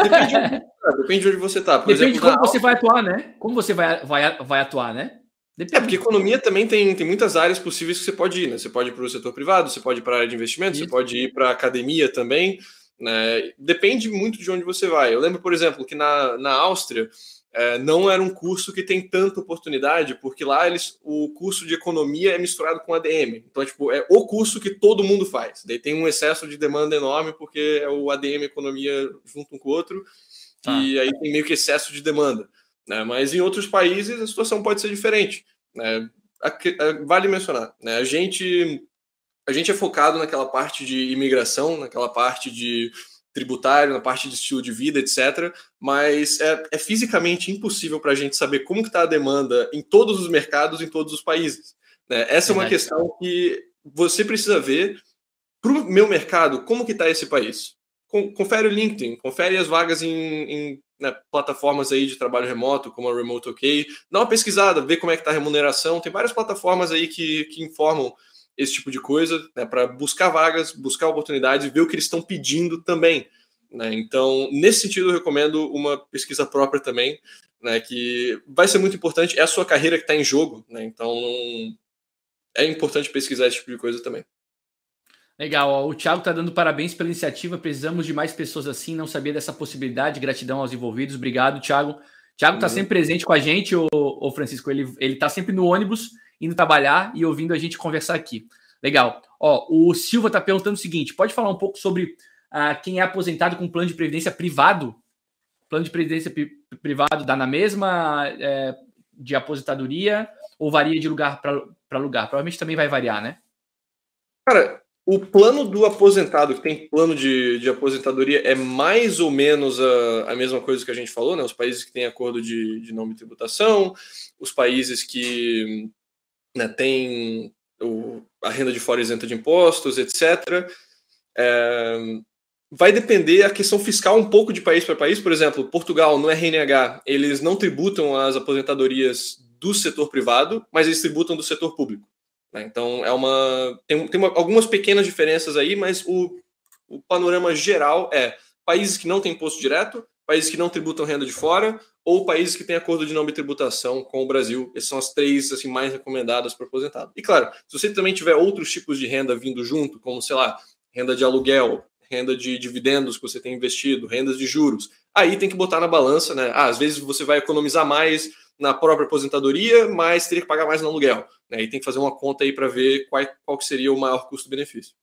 Depende Depende de onde você está. Depende exemplo, de como você vai atuar, né? Como você vai, vai, vai atuar, né? Depende. É, porque economia também tem, tem muitas áreas possíveis que você pode ir, né? Você pode ir para o setor privado, você pode ir para a área de investimento, Isso. você pode ir para a academia também. Né? Depende muito de onde você vai. Eu lembro, por exemplo, que na, na Áustria é, não era um curso que tem tanta oportunidade, porque lá eles, o curso de economia é misturado com ADM. Então, tipo, é o curso que todo mundo faz. Daí tem um excesso de demanda enorme, porque é o ADM economia junto um com o outro ah. e aí tem meio que excesso de demanda. Né? Mas em outros países a situação pode ser diferente. Né? Vale mencionar, né? a, gente, a gente é focado naquela parte de imigração, naquela parte de tributário, na parte de estilo de vida, etc. Mas é, é fisicamente impossível para a gente saber como está a demanda em todos os mercados, em todos os países. Né? Essa é uma questão que você precisa ver para o meu mercado, como que está esse país confere o LinkedIn, confere as vagas em, em né, plataformas aí de trabalho remoto, como a Remote OK, dá uma pesquisada, vê como é que está a remuneração, tem várias plataformas aí que, que informam esse tipo de coisa, né, para buscar vagas, buscar oportunidades, ver o que eles estão pedindo também. Né? Então, nesse sentido, eu recomendo uma pesquisa própria também, né, que vai ser muito importante, é a sua carreira que está em jogo, né? então é importante pesquisar esse tipo de coisa também. Legal, ó, o Thiago está dando parabéns pela iniciativa. Precisamos de mais pessoas assim. Não sabia dessa possibilidade. Gratidão aos envolvidos. Obrigado, Thiago. Thiago está uhum. sempre presente com a gente, o, o Francisco. Ele, ele tá sempre no ônibus, indo trabalhar e ouvindo a gente conversar aqui. Legal. Ó, o Silva está perguntando o seguinte: pode falar um pouco sobre ah, quem é aposentado com plano de previdência privado, plano de previdência privado dá na mesma é, de aposentadoria ou varia de lugar para lugar? Provavelmente também vai variar, né? Cara, o plano do aposentado, que tem plano de, de aposentadoria, é mais ou menos a, a mesma coisa que a gente falou, né? Os países que têm acordo de, de não tributação, os países que né, têm o, a renda de fora isenta de impostos, etc. É, vai depender a questão fiscal um pouco de país para país. Por exemplo, Portugal, no RNH, eles não tributam as aposentadorias do setor privado, mas eles tributam do setor público. Né? Então, é uma tem, tem uma, algumas pequenas diferenças aí, mas o, o panorama geral é países que não têm imposto direto, países que não tributam renda de fora, ou países que têm acordo de não tributação com o Brasil. Essas são as três assim mais recomendadas para aposentado. E claro, se você também tiver outros tipos de renda vindo junto, como sei lá, renda de aluguel, renda de dividendos que você tem investido, rendas de juros, aí tem que botar na balança, né? Ah, às vezes você vai economizar mais na própria aposentadoria, mas teria que pagar mais no aluguel. Né? E tem que fazer uma conta aí para ver qual, qual seria o maior custo-benefício.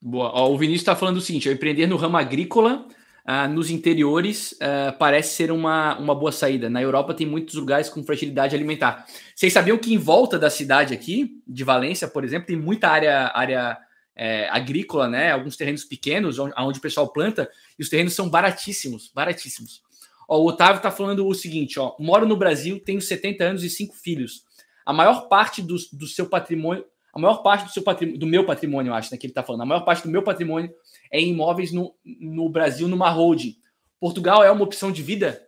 Boa. Ó, o Vinícius está falando o seguinte: empreender no ramo agrícola uh, nos interiores uh, parece ser uma, uma boa saída. Na Europa tem muitos lugares com fragilidade alimentar. Vocês sabiam que em volta da cidade aqui, de Valência, por exemplo, tem muita área, área é, agrícola, né? Alguns terrenos pequenos, onde, onde, o pessoal planta, e os terrenos são baratíssimos, baratíssimos. Ó, o Otávio está falando o seguinte: ó, moro no Brasil, tenho 70 anos e cinco filhos. A maior parte do, do seu patrimônio, a maior parte do seu patrimônio, do meu patrimônio, eu acho, né, que ele está falando, a maior parte do meu patrimônio é em imóveis no, no Brasil, numa holding. Portugal é uma opção de vida?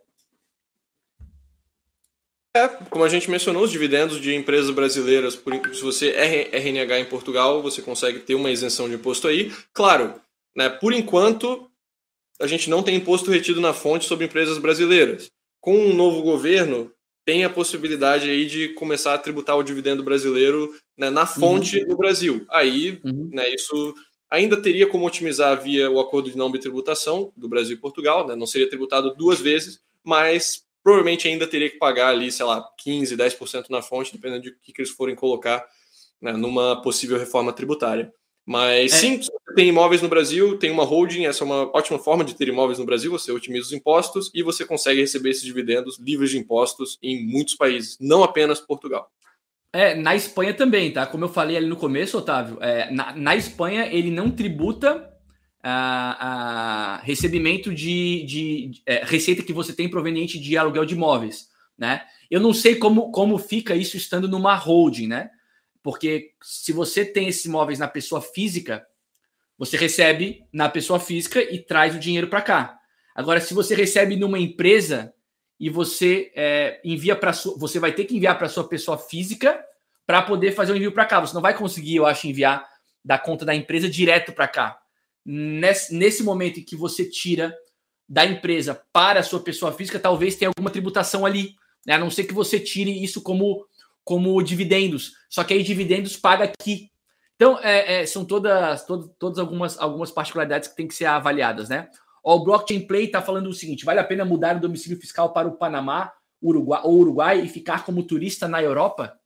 É, como a gente mencionou, os dividendos de empresas brasileiras, por, se você é RNH em Portugal, você consegue ter uma isenção de imposto aí. Claro, né, por enquanto, a gente não tem imposto retido na fonte sobre empresas brasileiras. Com um novo governo, tem a possibilidade aí de começar a tributar o dividendo brasileiro né, na fonte uhum. do Brasil. Aí, uhum. né, isso ainda teria como otimizar via o acordo de não tributação do Brasil e Portugal, né, não seria tributado duas vezes, mas provavelmente ainda teria que pagar ali, sei lá, 15, 10% na fonte, dependendo de que, que eles forem colocar né, numa possível reforma tributária. Mas é. sim, tem imóveis no Brasil, tem uma holding, essa é uma ótima forma de ter imóveis no Brasil, você otimiza os impostos e você consegue receber esses dividendos livres de impostos em muitos países, não apenas Portugal. É, na Espanha também, tá? Como eu falei ali no começo, Otávio, é, na, na Espanha ele não tributa a, a recebimento de, de, de é, receita que você tem proveniente de aluguel de imóveis, né? Eu não sei como, como fica isso estando numa holding, né? Porque se você tem esses imóveis na pessoa física, você recebe na pessoa física e traz o dinheiro para cá. Agora, se você recebe numa empresa e você é, envia para você vai ter que enviar para sua pessoa física para poder fazer o envio para cá. Você não vai conseguir, eu acho, enviar da conta da empresa direto para cá. Nesse, nesse momento em que você tira da empresa para a sua pessoa física, talvez tenha alguma tributação ali. Né? A não ser que você tire isso como como dividendos. Só que aí dividendos paga aqui. Então, é, é, são todas, todas, todas algumas, algumas particularidades que têm que ser avaliadas, né? Ó, o Blockchain Play está falando o seguinte: vale a pena mudar o domicílio fiscal para o Panamá Uruguai, ou Uruguai e ficar como turista na Europa?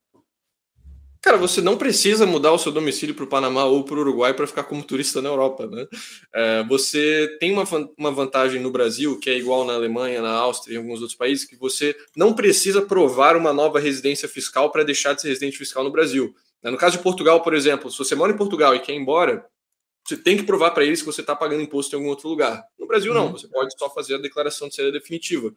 Cara, você não precisa mudar o seu domicílio para o Panamá ou para o Uruguai para ficar como turista na Europa, né? É, você tem uma, uma vantagem no Brasil, que é igual na Alemanha, na Áustria e em alguns outros países, que você não precisa provar uma nova residência fiscal para deixar de ser residente fiscal no Brasil. Né? No caso de Portugal, por exemplo, se você mora em Portugal e quer ir embora, você tem que provar para eles que você está pagando imposto em algum outro lugar. No Brasil, não. Uhum. Você pode só fazer a declaração de saída definitiva.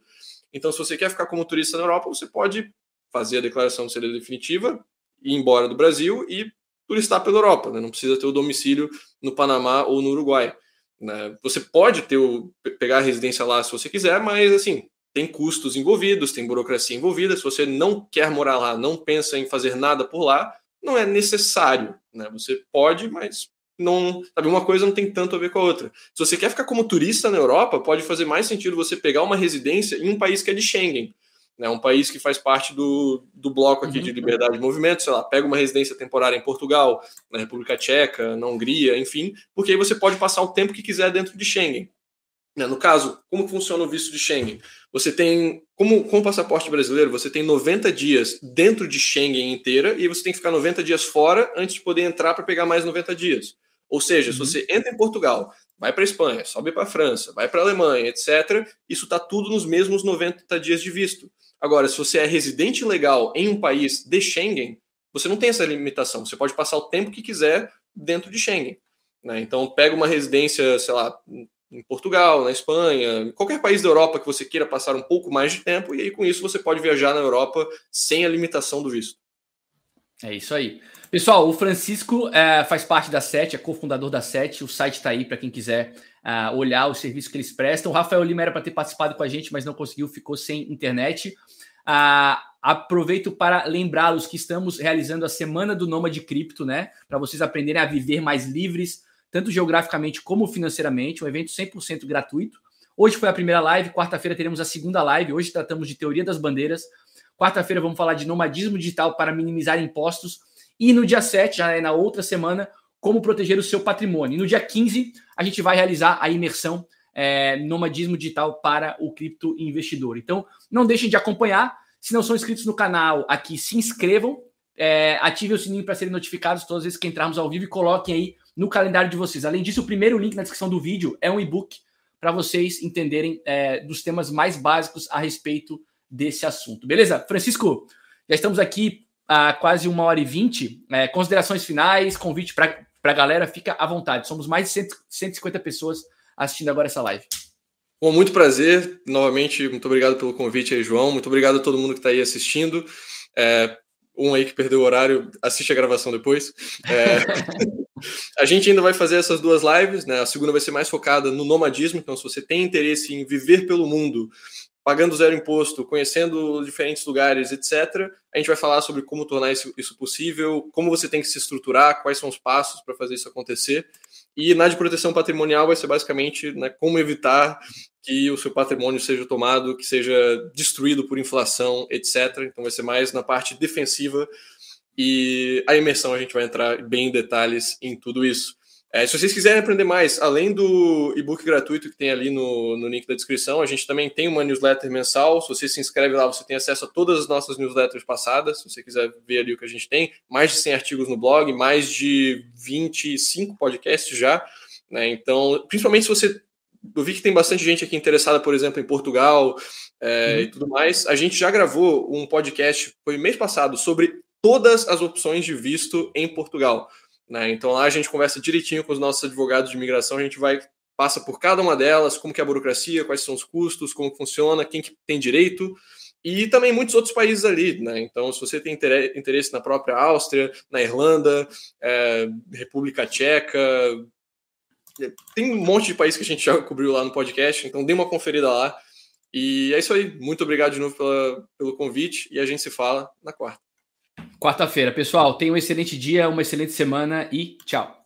Então, se você quer ficar como turista na Europa, você pode fazer a declaração de saída definitiva, ir embora do Brasil e turistar pela Europa, né? não precisa ter o domicílio no Panamá ou no Uruguai. Né? Você pode ter o, pegar a residência lá se você quiser, mas assim tem custos envolvidos, tem burocracia envolvida. Se você não quer morar lá, não pensa em fazer nada por lá, não é necessário. Né? Você pode, mas não sabe uma coisa não tem tanto a ver com a outra. Se você quer ficar como turista na Europa, pode fazer mais sentido você pegar uma residência em um país que é de Schengen né, um país que faz parte do, do bloco aqui uhum. de liberdade de movimento, sei lá, pega uma residência temporária em Portugal, na República Tcheca, na Hungria, enfim, porque aí você pode passar o tempo que quiser dentro de Schengen. Né, no caso, como funciona o visto de Schengen? Você tem, como com o passaporte brasileiro, você tem 90 dias dentro de Schengen inteira e você tem que ficar 90 dias fora antes de poder entrar para pegar mais 90 dias. Ou seja, uhum. se você entra em Portugal, vai para a Espanha, sobe para a França, vai para a Alemanha, etc. Isso está tudo nos mesmos 90 dias de visto. Agora, se você é residente legal em um país de Schengen, você não tem essa limitação. Você pode passar o tempo que quiser dentro de Schengen. Né? Então, pega uma residência, sei lá, em Portugal, na Espanha, qualquer país da Europa que você queira passar um pouco mais de tempo, e aí com isso você pode viajar na Europa sem a limitação do visto. É isso aí. Pessoal, o Francisco é, faz parte da SET, é cofundador da SET, o site está aí para quem quiser uh, olhar os serviços que eles prestam. O Rafael Lima era para ter participado com a gente, mas não conseguiu, ficou sem internet. Uh, aproveito para lembrá-los que estamos realizando a Semana do Nômade Cripto, né? Para vocês aprenderem a viver mais livres, tanto geograficamente como financeiramente, um evento 100% gratuito. Hoje foi a primeira live, quarta-feira teremos a segunda live. Hoje tratamos de teoria das bandeiras. Quarta-feira vamos falar de nomadismo digital para minimizar impostos. E no dia 7, já é na outra semana, como proteger o seu patrimônio. E no dia 15, a gente vai realizar a imersão é, nomadismo digital para o cripto investidor. Então, não deixem de acompanhar. Se não são inscritos no canal aqui, se inscrevam, é, ativem o sininho para serem notificados todas as vezes que entrarmos ao vivo e coloquem aí no calendário de vocês. Além disso, o primeiro link na descrição do vídeo é um e-book para vocês entenderem é, dos temas mais básicos a respeito desse assunto. Beleza? Francisco, já estamos aqui há quase uma hora e vinte. É, considerações finais, convite para a galera, fica à vontade. Somos mais de 100, 150 pessoas assistindo agora essa live. Bom, muito prazer. Novamente, muito obrigado pelo convite aí, João. Muito obrigado a todo mundo que está aí assistindo. É, um aí que perdeu o horário, assiste a gravação depois. É, a gente ainda vai fazer essas duas lives, né? A segunda vai ser mais focada no nomadismo, então se você tem interesse em viver pelo mundo, pagando zero imposto, conhecendo diferentes lugares, etc., a gente vai falar sobre como tornar isso, isso possível, como você tem que se estruturar, quais são os passos para fazer isso acontecer. E na de proteção patrimonial vai ser basicamente né, como evitar que o seu patrimônio seja tomado, que seja destruído por inflação, etc. Então vai ser mais na parte defensiva e a imersão a gente vai entrar bem em detalhes em tudo isso. É, se vocês quiserem aprender mais, além do e-book gratuito que tem ali no, no link da descrição, a gente também tem uma newsletter mensal. Se você se inscreve lá, você tem acesso a todas as nossas newsletters passadas. Se você quiser ver ali o que a gente tem, mais de 100 artigos no blog, mais de 25 podcasts já. Né? Então, principalmente se você eu vi que tem bastante gente aqui interessada, por exemplo, em Portugal é, uhum. e tudo mais. A gente já gravou um podcast, foi mês passado, sobre todas as opções de visto em Portugal. Né? Então lá a gente conversa direitinho com os nossos advogados de imigração, a gente vai passa por cada uma delas, como que é a burocracia, quais são os custos, como funciona, quem que tem direito, e também muitos outros países ali, né? Então, se você tem interesse na própria Áustria, na Irlanda, é, República Tcheca, tem um monte de país que a gente já cobriu lá no podcast, então dê uma conferida lá. E é isso aí. Muito obrigado de novo pela, pelo convite e a gente se fala na quarta. Quarta-feira, pessoal. Tenha um excelente dia, uma excelente semana e tchau.